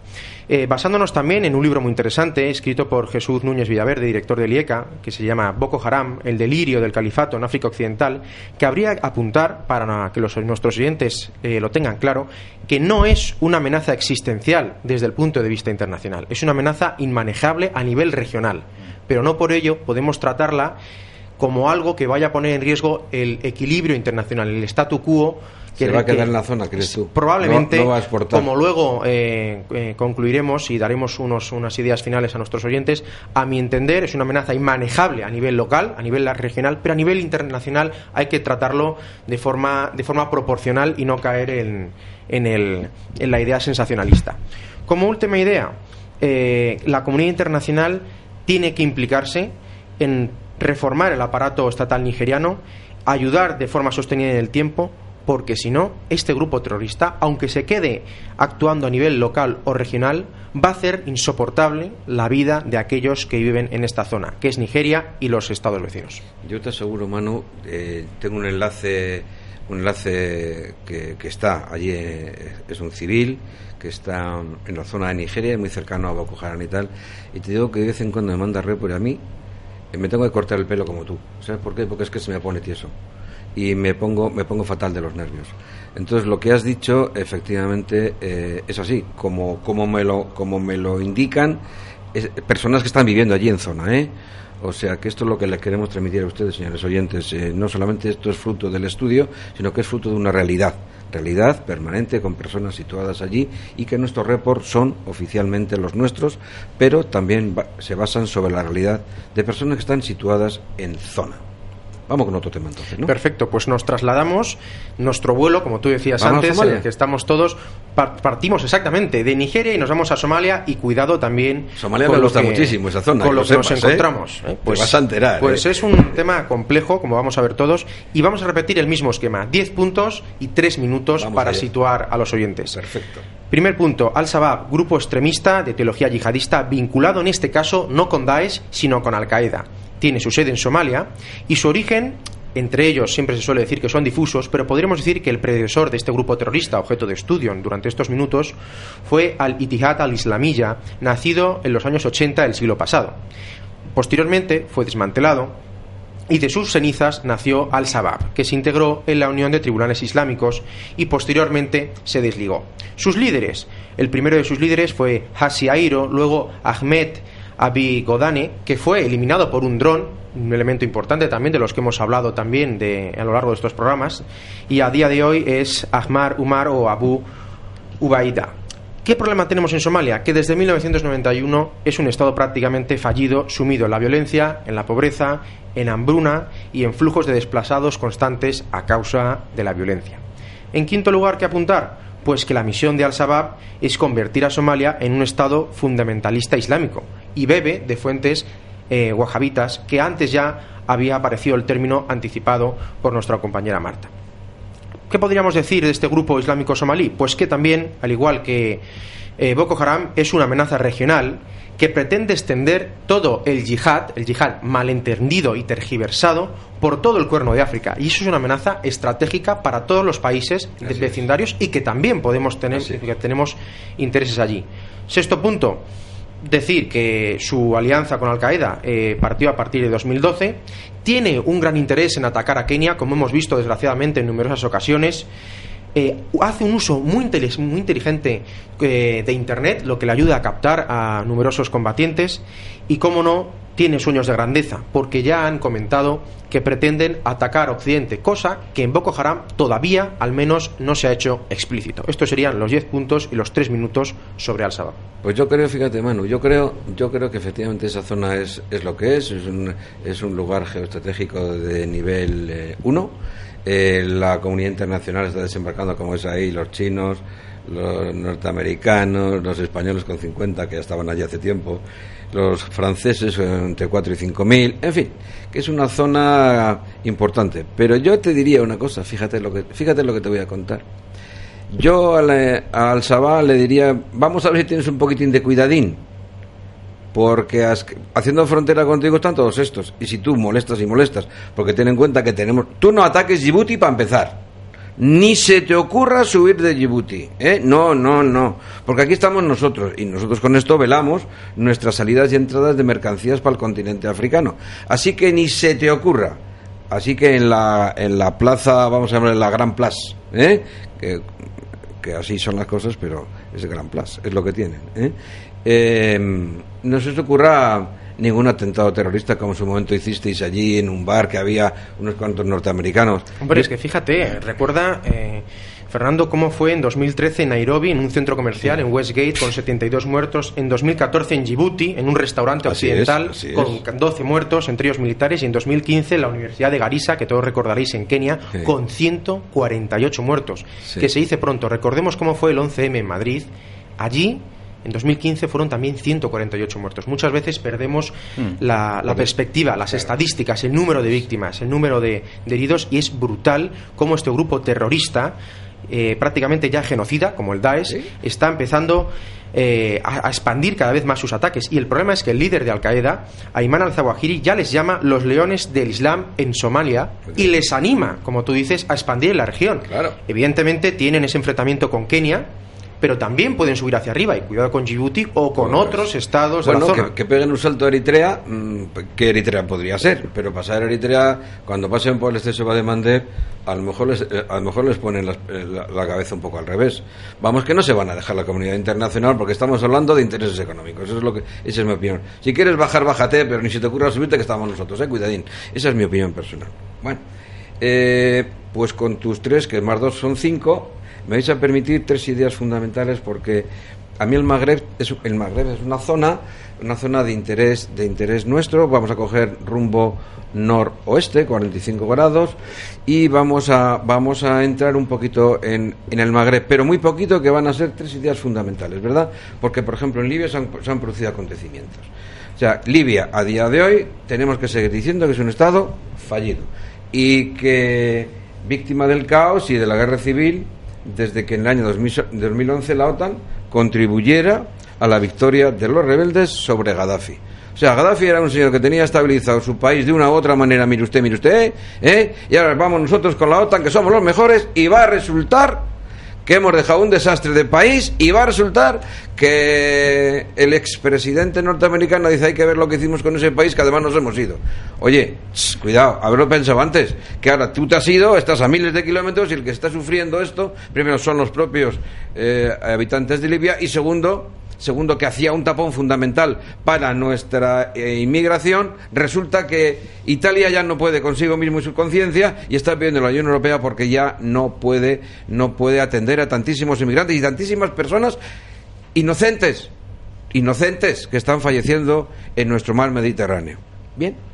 Eh, basándonos también en un libro muy interesante escrito por Jesús Núñez Villaverde, director del IECA, que se llama Boko Haram, el delirio del califato en África Occidental, que habría apuntar, para que nuestros oyentes eh, lo tengan claro, que no es una amenaza existencial desde el punto de vista internacional, es una amenaza inmanejable a nivel regional, pero no por ello podemos tratarla como algo que vaya a poner en riesgo el equilibrio internacional, el statu quo. Que Se va a quedar en la zona, crees tú. Probablemente, como luego eh, eh, concluiremos y daremos unos, unas ideas finales a nuestros oyentes, a mi entender es una amenaza inmanejable a nivel local, a nivel regional, pero a nivel internacional hay que tratarlo de forma, de forma proporcional y no caer en, en, el, en la idea sensacionalista. Como última idea, eh, la comunidad internacional tiene que implicarse en reformar el aparato estatal nigeriano, ayudar de forma sostenida en el tiempo, porque si no, este grupo terrorista, aunque se quede actuando a nivel local o regional, va a hacer insoportable la vida de aquellos que viven en esta zona, que es Nigeria y los estados vecinos. Yo te aseguro, Manu, eh, tengo un enlace, un enlace que, está allí, eh, es un civil que está en la zona de Nigeria, muy cercano a Boko Haram y tal, y te digo que de vez en cuando me manda report a mí me tengo que cortar el pelo como tú. ¿Sabes por qué? Porque es que se me pone tieso y me pongo me pongo fatal de los nervios. Entonces lo que has dicho efectivamente eh, es así, como como me lo como me lo indican personas que están viviendo allí en zona, ¿eh? O sea que esto es lo que les queremos transmitir a ustedes, señores oyentes. Eh, no solamente esto es fruto del estudio, sino que es fruto de una realidad realidad permanente con personas situadas allí y que nuestros reports son oficialmente los nuestros, pero también se basan sobre la realidad de personas que están situadas en zona. Vamos con otro tema entonces, ¿no? Perfecto, pues nos trasladamos nuestro vuelo, como tú decías antes, en el que estamos todos, partimos exactamente de Nigeria y nos vamos a Somalia y cuidado también. Somalia me gusta muchísimo esa zona. Con lo, que nos ¿eh? encontramos. ¿eh? Pues, vas a enterar. Pues ¿eh? es un tema complejo, como vamos a ver todos, y vamos a repetir el mismo esquema: 10 puntos y 3 minutos para situar a los oyentes. Perfecto. Primer punto, Al-Shabaab, grupo extremista de teología yihadista vinculado en este caso no con Daesh, sino con Al-Qaeda tiene su sede en Somalia y su origen entre ellos siempre se suele decir que son difusos, pero podríamos decir que el predecesor de este grupo terrorista, objeto de estudio durante estos minutos, fue Al-Ittihad al-Islamiyya, nacido en los años 80 del siglo pasado. Posteriormente fue desmantelado y de sus cenizas nació Al-Shabaab, que se integró en la Unión de Tribunales Islámicos y posteriormente se desligó. Sus líderes, el primero de sus líderes fue Hassi Airo, luego Ahmed Abi Godane, que fue eliminado por un dron, un elemento importante también de los que hemos hablado también de, a lo largo de estos programas, y a día de hoy es Ahmar Umar o Abu Ubaida. ¿Qué problema tenemos en Somalia? Que desde 1991 es un Estado prácticamente fallido, sumido en la violencia, en la pobreza, en hambruna y en flujos de desplazados constantes a causa de la violencia. En quinto lugar, ¿qué apuntar? Pues que la misión de Al-Shabaab es convertir a Somalia en un Estado fundamentalista islámico y bebe de fuentes eh, wahabitas que antes ya había aparecido el término anticipado por nuestra compañera Marta. ¿Qué podríamos decir de este grupo islámico somalí? Pues que también, al igual que eh, Boko Haram, es una amenaza regional que pretende extender todo el yihad, el yihad malentendido y tergiversado, por todo el cuerno de África. Y eso es una amenaza estratégica para todos los países vecindarios y que también podemos tener, que tenemos intereses allí. Sexto punto, decir que su alianza con Al Qaeda eh, partió a partir de 2012, tiene un gran interés en atacar a Kenia, como hemos visto desgraciadamente en numerosas ocasiones. Eh, hace un uso muy, muy inteligente eh, de Internet, lo que le ayuda a captar a numerosos combatientes y, cómo no, tiene sueños de grandeza, porque ya han comentado que pretenden atacar Occidente, cosa que en Boko Haram todavía, al menos, no se ha hecho explícito. Estos serían los 10 puntos y los 3 minutos sobre Al-Shabaab. Pues yo creo, fíjate, Manu, yo creo, yo creo que efectivamente esa zona es, es lo que es, es un, es un lugar geoestratégico de nivel 1. Eh, eh, la comunidad internacional está desembarcando, como es ahí, los chinos, los norteamericanos, los españoles con 50 que ya estaban allí hace tiempo, los franceses entre 4 y 5 mil, en fin, que es una zona importante. Pero yo te diría una cosa, fíjate lo que, fíjate lo que te voy a contar. Yo al, eh, al le diría, vamos a ver si tienes un poquitín de cuidadín, porque haciendo frontera contigo están todos estos, y si tú molestas y molestas, porque ten en cuenta que tenemos, tú no ataques Djibouti para empezar ni se te ocurra subir de Djibouti. ¿eh? No, no, no. Porque aquí estamos nosotros y nosotros con esto velamos nuestras salidas y entradas de mercancías para el continente africano. Así que ni se te ocurra. Así que en la, en la plaza, vamos a llamarle la Gran Plaza, ¿eh? que, que, así son las cosas, pero es Gran Plaza, es lo que tienen. ¿eh? Eh, no se te ocurra ningún atentado terrorista como en su momento hicisteis allí en un bar que había unos cuantos norteamericanos. Hombre, es que fíjate, recuerda, eh, Fernando, cómo fue en 2013 en Nairobi, en un centro comercial en Westgate, con 72 muertos, en 2014 en Djibouti, en un restaurante occidental, con 12 muertos, entre ellos militares, y en 2015 en la Universidad de Garissa, que todos recordaréis en Kenia, con 148 muertos. Que se dice pronto, recordemos cómo fue el 11M en Madrid, allí en 2015 fueron también 148 muertos. Muchas veces perdemos mm. la, perspectiva, las estadísticas, el número de víctimas, el número de, heridos y es brutal cómo este grupo terrorista, eh, prácticamente ya genocida, como el Daesh, está empezando eh, a, expandir cada vez más sus ataques. Y el problema es que el líder de Al-Qaeda, Ayman al-Zawahiri, ya les llama los leones del Islam en Somalia y les anima, como tú dices, a expandir en la región. Evidentemente tienen ese enfrentamiento con Kenia pero también pueden subir hacia arriba y cuidado con Djibouti o con pues, otros estados de la zona. Que, que, peguen un salto a Eritrea, mm, que Eritrea podría ser, pero pasar a Eritrea, cuando pasen por el exceso de Mandeb, a lo mejor les, eh, a lo mejor les ponen eh, la, cabeza un poco al revés. Vamos que no se van a dejar la comunidad internacional porque estamos hablando de intereses económicos. Eso es lo que, esa es mi opinión. Si quieres bajar, bájate, pero ni se te ocurra subirte que estamos nosotros, eh, cuidadín. Esa es mi opinión personal. Bueno, eh, pues con tus tres, que más dos son cinco, Me vais a permitir tres ideas fundamentales porque a mí el Magreb es, el Magreb es una zona, una zona de interés, de interés nuestro. Vamos a coger rumbo noroeste, 45 grados, y vamos a, vamos a entrar un poquito en, en el Magreb, pero muy poquito, que van a ser tres ideas fundamentales, ¿verdad? Porque, por ejemplo, en Libia se han, se han producido acontecimientos. O sea, Libia, a día de hoy, tenemos que seguir diciendo que es un Estado fallido y que víctima del caos y de la guerra civil desde que en el año 2011 la OTAN contribuyera a la victoria de los rebeldes sobre Gaddafi. O sea, Gaddafi era un señor que tenía estabilizado su país de una u otra manera, mire usted, mire usted, ¿eh? y ahora vamos nosotros con la OTAN, que somos los mejores, y va a resultar que hemos dejado un desastre de país y va a resultar que el expresidente norteamericano dice hay que ver lo que hicimos con ese país que además nos hemos ido. Oye, cuidado, haberlo pensado antes, que ahora tú te has ido, estás a miles de kilómetros y el que está sufriendo esto, primero son los propios eh, habitantes de Libia y segundo, segundo que hacía un tapón fundamental para nuestra eh, inmigración, resulta que Italia ya no puede consigo mismo y su conciencia y está pidiendo la Unión Europea porque ya no puede, no puede atender a tantísimos inmigrantes y tantísimas personas inocentes, inocentes que están falleciendo en nuestro mar Mediterráneo. Bien.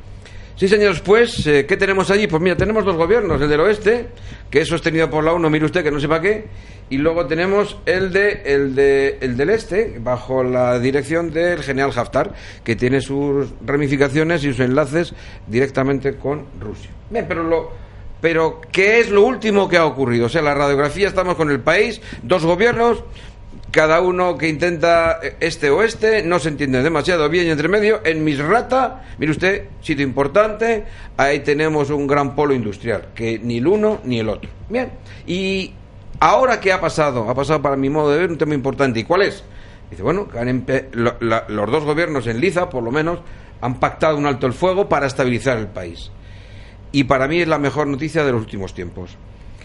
Sí, señores, pues, eh, ¿qué tenemos allí? Pues mira, tenemos dos gobiernos, el del oeste, que es sostenido por la ONU, mire usted que no sepa qué, y luego tenemos el de el de el del este bajo la dirección del general Haftar que tiene sus ramificaciones y sus enlaces directamente con Rusia bien pero lo pero qué es lo último que ha ocurrido o sea la radiografía estamos con el país dos gobiernos cada uno que intenta este o este, no se entiende demasiado bien y entre medio, en Misrata, mire usted, sitio importante, ahí tenemos un gran polo industrial, que ni el uno ni el otro. Bien, y Ahora, ¿qué ha pasado? Ha pasado, para mi modo de ver, un tema importante. ¿Y cuál es? Dice, bueno, los dos gobiernos en Liza, por lo menos, han pactado un alto el fuego para estabilizar el país. Y para mí es la mejor noticia de los últimos tiempos.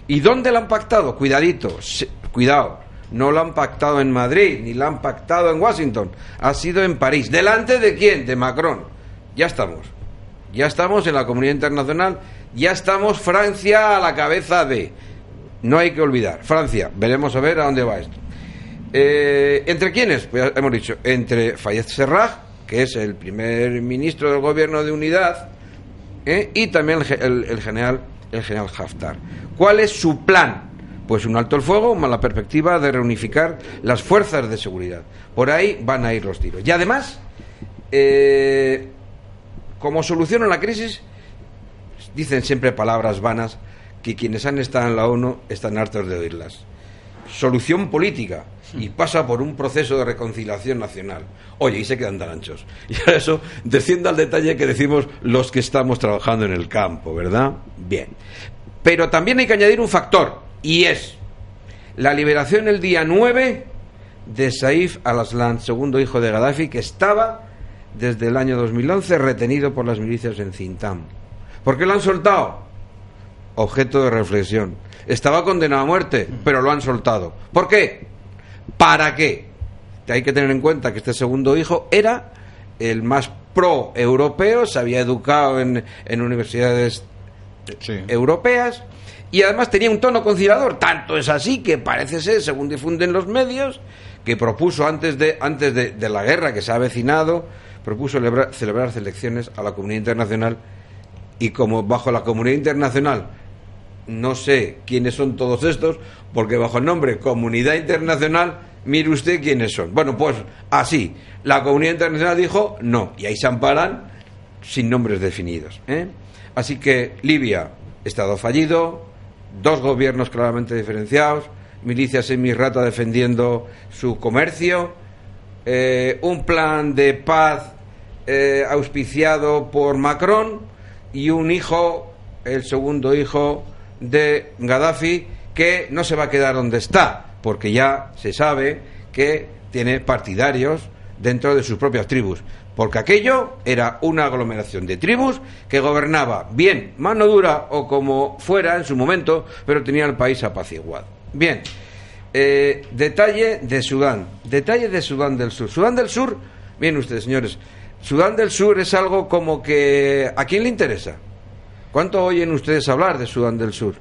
¿Y dónde lo han pactado? Cuidadito, cuidado. No lo han pactado en Madrid, ni lo han pactado en Washington. Ha sido en París. ¿Delante de quién? De Macron. Ya estamos. Ya estamos en la comunidad internacional. Ya estamos Francia a la cabeza de no hay que olvidar. Francia, veremos a ver a dónde va esto. Eh, ¿Entre quiénes? Pues hemos dicho, entre Fayez Serraj, que es el primer ministro del gobierno de unidad, ¿eh? y también el, general, el general Haftar. ¿Cuál es su plan? Pues un alto el fuego, más la perspectiva de reunificar las fuerzas de seguridad. Por ahí van a ir los tiros. Y además, eh, como solución a la crisis, dicen siempre palabras vanas, que quienes han estado en la ONU están hartos de oírlas. Solución política y pasa por un proceso de reconciliación nacional. Oye, y se quedan tan anchos. Y a eso desciendo al detalle que decimos los que estamos trabajando en el campo, ¿verdad? Bien. Pero también hay que añadir un factor, y es la liberación el día 9 de Saif al-Aslan, segundo hijo de Gaddafi, que estaba desde el año 2011 retenido por las milicias en Cintam. ¿Por qué lo han soltado? objeto de reflexión. Estaba condenado a muerte, pero lo han soltado. ¿Por qué? ¿Para qué? Hay que tener en cuenta que este segundo hijo era el más pro-europeo, se había educado en, universidades europeas y además tenía un tono conciliador. Tanto es así que parece ser, según difunden los medios, que propuso antes de, antes de, la guerra que se ha avecinado, propuso celebrar, celebrar elecciones a la comunidad internacional y como bajo la comunidad internacional no sé quiénes son todos estos, porque bajo el nombre Comunidad Internacional, mire usted quiénes son. Bueno, pues así, la comunidad internacional dijo no, y ahí se amparan sin nombres definidos. ¿eh? Así que Libia, Estado fallido, dos gobiernos claramente diferenciados, milicias en Misrata defendiendo su comercio, eh, un plan de paz eh, auspiciado por Macron y un hijo, el segundo hijo de Gaddafi que no se va a quedar donde está, porque ya se sabe que tiene partidarios dentro de sus propias tribus, porque aquello era una aglomeración de tribus que gobernaba bien, mano dura o como fuera en su momento, pero tenía el país apaciguado. Bien, eh, detalle de Sudán, detalle de Sudán del Sur. Sudán del Sur, miren ustedes, señores, Sudán del Sur es algo como que ¿a quién le interesa? ¿Cuánto oyen ustedes hablar de Sudán del Sur?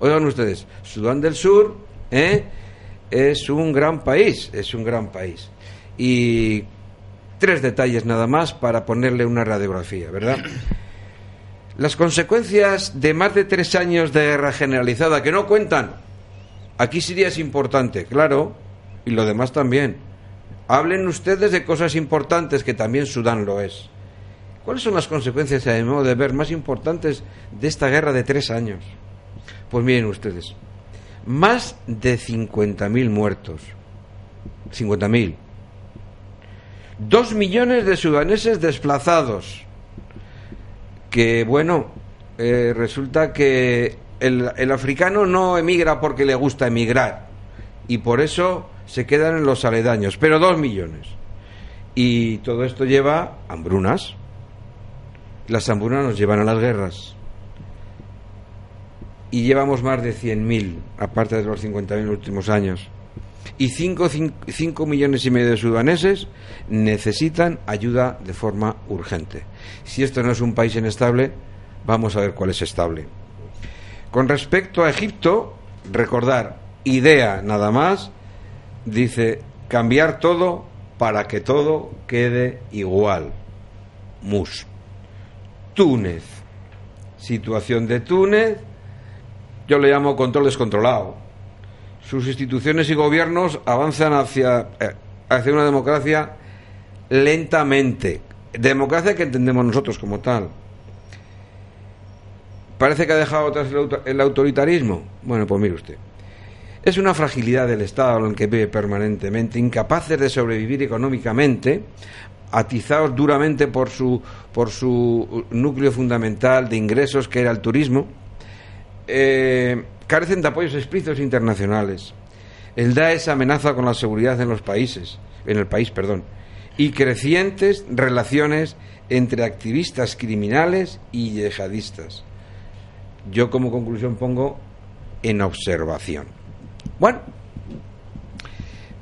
Oigan ustedes, Sudán del Sur ¿eh? es un gran país, es un gran país. Y tres detalles nada más para ponerle una radiografía, ¿verdad? Las consecuencias de más de tres años de guerra generalizada que no cuentan. Aquí Siria es importante, claro, y lo demás también. Hablen ustedes de cosas importantes que también Sudán lo es. ¿Cuáles son las consecuencias, a mi modo de ver, más importantes de esta guerra de tres años? Pues miren ustedes, más de 50.000 muertos. 50.000. Dos millones de sudaneses desplazados. Que bueno, eh, resulta que el, africano no emigra porque le gusta emigrar. Y por eso se quedan en los aledaños. Pero dos millones. Y todo esto lleva hambrunas. Las hambrunas nos llevan a las guerras. Y llevamos más de 100.000, aparte de los 50.000 últimos años. Y 5 millones y medio de sudaneses necesitan ayuda de forma urgente. Si esto no es un país inestable, vamos a ver cuál es estable. Con respecto a Egipto, recordar, idea nada más, dice cambiar todo para que todo quede igual. Mus. Túnez. Situación de Túnez, yo le llamo control descontrolado. Sus instituciones y gobiernos avanzan hacia, eh, hacia una democracia lentamente. Democracia que entendemos nosotros como tal. Parece que ha dejado atrás el autoritarismo. Bueno, pues mire usted. Es una fragilidad del Estado en el que vive permanentemente, incapaces de sobrevivir económicamente, atizados duramente por su, por su núcleo fundamental de ingresos, que era el turismo, eh, carecen de apoyos explícitos internacionales. El es amenaza con la seguridad en los países, en el país, perdón, y crecientes relaciones entre activistas criminales y yihadistas. Yo como conclusión pongo en observación. Bueno,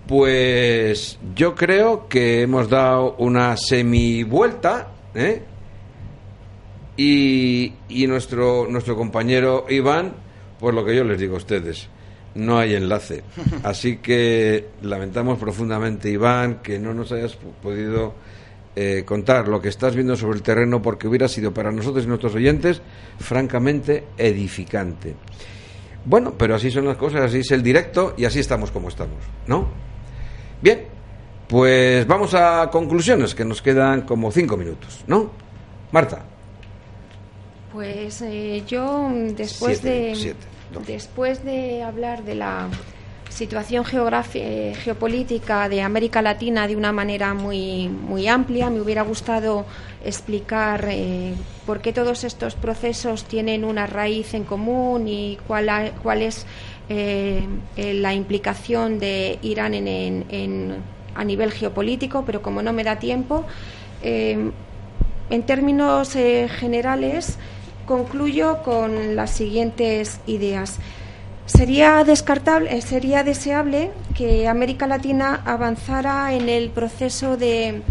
pues yo creo que hemos dado una semivuelta, ¿eh? Y, y nuestro, nuestro compañero Iván, pues lo que yo les digo a ustedes, no hay enlace. Así que lamentamos profundamente, Iván, que no nos hayas podido eh, contar lo que estás viendo sobre el terreno porque hubiera sido para nosotros y nuestros oyentes francamente edificante. Bueno, pero así son las cosas, así es el directo y así estamos como estamos, ¿no? Bien, pues vamos a conclusiones, que nos quedan como cinco minutos, ¿no? Marta. Pues eh, yo después de después de hablar de la situación eh, geopolítica de América Latina de una manera muy, muy amplia. Me hubiera gustado explicar eh, por qué todos estos procesos tienen una raíz en común y cuál, cuál es la implicación de Irán en, a nivel geopolítico, pero como no me da tiempo, en términos generales, concluyo con las siguientes ideas. Sería descartable, eh, sería deseable que América Latina avanzara en el proceso de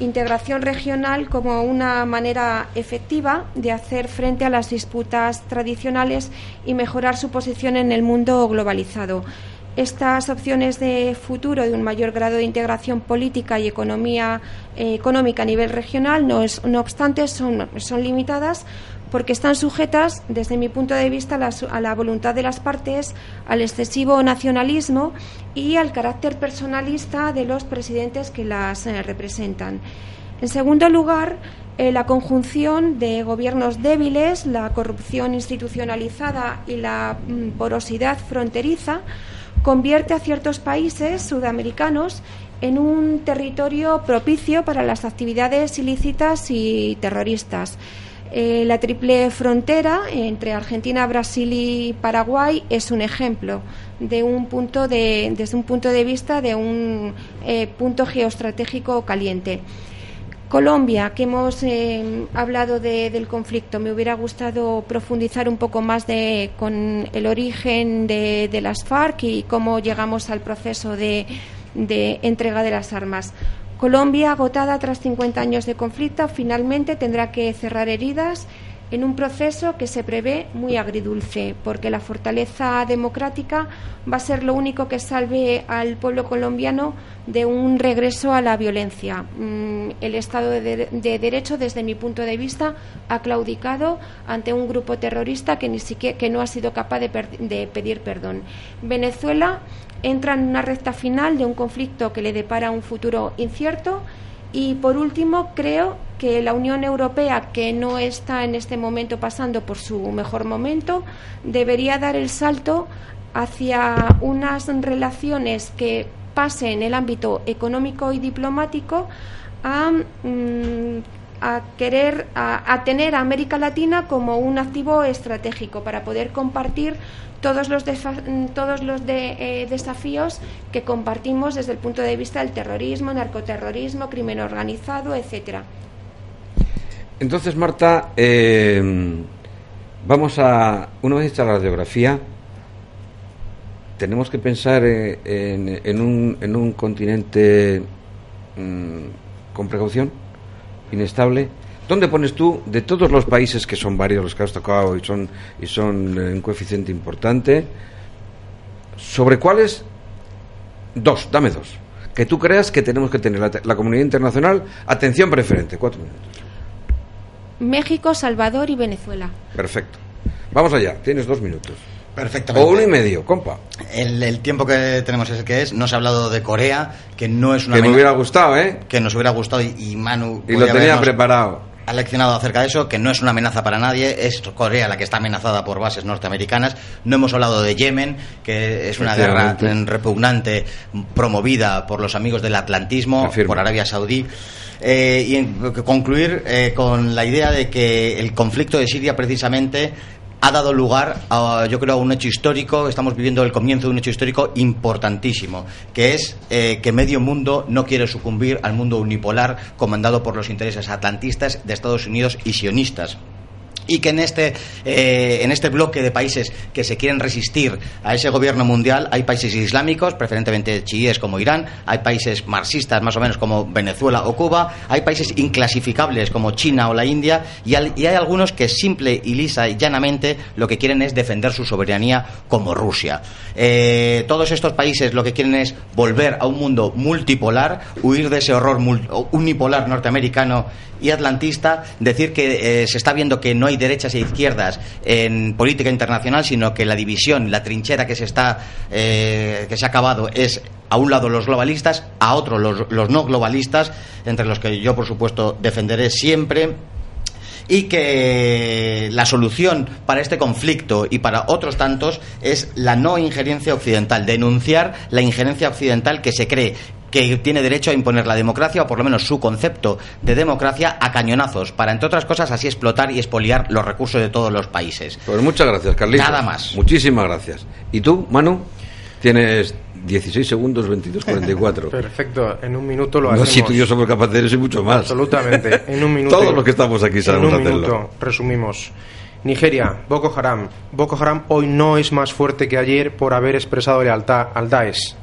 integración regional como una manera efectiva de hacer frente a las disputas tradicionales y mejorar su posición en el mundo globalizado. Estas opciones de futuro de un mayor grado de integración política y economía eh, económica a nivel regional, no, no obstante, son, son limitadas porque están sujetas, desde mi punto de vista, a la voluntad de las partes, al excesivo nacionalismo y al carácter personalista de los presidentes que las eh, representan. En segundo lugar, eh, la conjunción de gobiernos débiles, la corrupción institucionalizada y la mm, porosidad fronteriza convierte a ciertos países sudamericanos en un territorio propicio para las actividades ilícitas y terroristas. Eh, la triple frontera entre Argentina, Brasil y Paraguay es un ejemplo de un punto de, desde un punto de vista de un eh, punto geoestratégico caliente. Colombia, que hemos eh, hablado del conflicto, me hubiera gustado profundizar un poco más de, con el origen de, las FARC y cómo llegamos al proceso de entrega de las armas. Colombia, agotada tras 50 años de conflicto, finalmente tendrá que cerrar heridas en un proceso que se prevé muy agridulce, porque la fortaleza democrática va a ser lo único que salve al pueblo colombiano de un regreso a la violencia. Mm, el Estado de, Derecho, desde mi punto de vista, ha claudicado ante un grupo terrorista que, ni siquiera, que no ha sido capaz de, de pedir perdón. Venezuela entra en una recta final de un conflicto que le depara un futuro incierto. Y por último, creo que la Unión Europea, que no está en este momento pasando por su mejor momento, debería dar el salto hacia unas relaciones que pasen en el ámbito económico y diplomático a, mm, querer a, tener a América Latina como un activo estratégico para poder compartir todos los, todos los eh, desafíos que compartimos desde el punto de vista del terrorismo, narcoterrorismo, crimen organizado, etcétera. Entonces, Marta, eh, vamos a, una vez hecha la radiografía, tenemos que pensar eh, en, un, en un continente mm, con precaución, inestable, ¿Dónde pones tú, de todos los países, que son varios los que has tocado y son, y son un coeficiente importante, sobre cuáles, dos, dame dos, que tú creas que tenemos que tener la, comunidad internacional atención preferente? Cuatro minutos. México, Salvador y Venezuela. Perfecto. Vamos allá, tienes dos minutos. Perfectamente. O uno y medio, compa. El, tiempo que tenemos es el que es. Nos ha hablado de Corea, que no es una. Que me hubiera gustado, ¿eh? Que nos hubiera gustado y, Manu. Y lo tenía preparado ha leccionado acerca de eso, que no es una amenaza para nadie, es Corea la que está amenazada por bases norteamericanas. No hemos hablado de Yemen, que es una guerra repugnante promovida por los amigos del atlantismo, por Arabia Saudí. Eh, y concluir eh, con la idea de que el conflicto de Siria precisamente ha dado lugar a, yo creo, a un hecho histórico, estamos viviendo el comienzo de un hecho histórico importantísimo, que es eh, que medio mundo no quiere sucumbir al mundo unipolar comandado por los intereses atlantistas de Estados Unidos y sionistas y que en este, eh, en este bloque de países que se quieren resistir a ese gobierno mundial hay países islámicos, preferentemente chiíes como Irán, hay países marxistas más o menos como Venezuela o Cuba, hay países inclasificables como China o la India y, hay algunos que simple y lisa y llanamente lo que quieren es defender su soberanía como Rusia. Eh, todos estos países lo que quieren es volver a un mundo multipolar, huir de ese horror unipolar norteamericano y atlantista, decir que eh, se está viendo que no hay derechas e izquierdas en política internacional, sino que la división, la trinchera que se está eh, que se ha acabado es a un lado los globalistas, a otro los no globalistas, entre los que yo por supuesto defenderé siempre y que la solución para este conflicto y para otros tantos es la no injerencia occidental, denunciar la injerencia occidental que se cree que tiene derecho a imponer la democracia, o por lo menos su concepto de democracia, a cañonazos, para, entre otras cosas, así explotar y expoliar los recursos de todos los países. Pues muchas gracias, Carlitos. Nada más. Muchísimas gracias. ¿Y tú, Manu? Tienes 16 segundos, 22, 44. Perfecto, en un minuto lo hacemos. No, si tú y yo somos capaces de eso y mucho más. Absolutamente, en un minuto. Todos los que estamos aquí sabemos En un minuto, resumimos. Nigeria, Boko Haram. Boko Haram hoy no es más fuerte que ayer por haber expresado lealtad al Daesh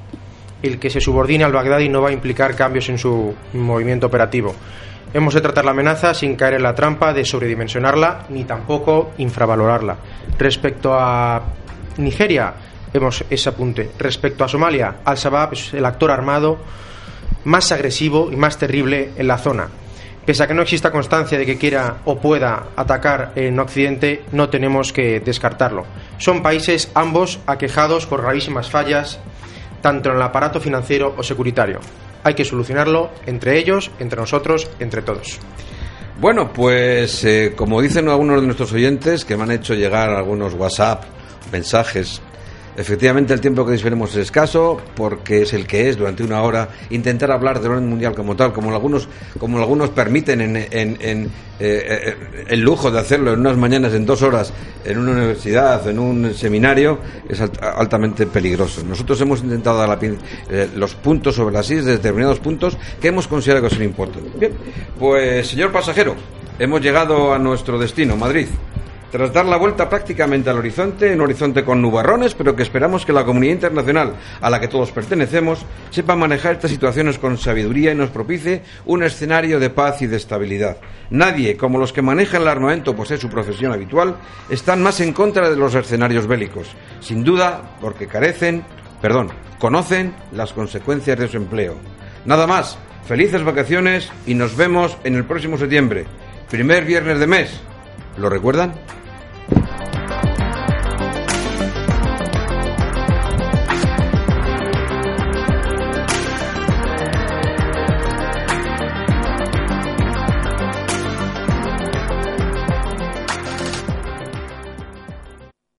el que se subordine al Bagdadi no va a implicar cambios en su movimiento operativo. Hemos de tratar la amenaza sin caer en la trampa de sobredimensionarla ni tampoco infravalorarla. Respecto a Nigeria, vemos ese apunte. Respecto a Somalia, Al-Shabaab es el actor armado más agresivo y más terrible en la zona. Pese a que no exista constancia de que quiera o pueda atacar en Occidente, no tenemos que descartarlo. Son países ambos aquejados por gravísimas fallas tanto en el aparato financiero o securitario. Hay que solucionarlo entre ellos, entre nosotros, entre todos. Bueno, pues eh, como dicen algunos de nuestros oyentes que me han hecho llegar algunos WhatsApp, mensajes Efectivamente, el tiempo que disponemos es escaso porque es el que es durante una hora. Intentar hablar del orden mundial como tal, como algunos, como algunos permiten en, en, en eh, el lujo de hacerlo en unas mañanas, en dos horas, en una universidad, en un seminario, es altamente peligroso. Nosotros hemos intentado dar eh, los puntos sobre las islas, determinados puntos que hemos considerado que son importantes. Bien, pues señor pasajero, hemos llegado a nuestro destino, Madrid. Tras dar la vuelta prácticamente al horizonte, un horizonte con nubarrones, pero que esperamos que la comunidad internacional a la que todos pertenecemos sepa manejar estas situaciones con sabiduría y nos propicie un escenario de paz y de estabilidad. Nadie, como los que manejan el armamento, pues es su profesión habitual, están más en contra de los escenarios bélicos, sin duda porque carecen, perdón, conocen las consecuencias de su empleo. Nada más, felices vacaciones y nos vemos en el próximo septiembre, primer viernes de mes. ¿Lo recuerdan?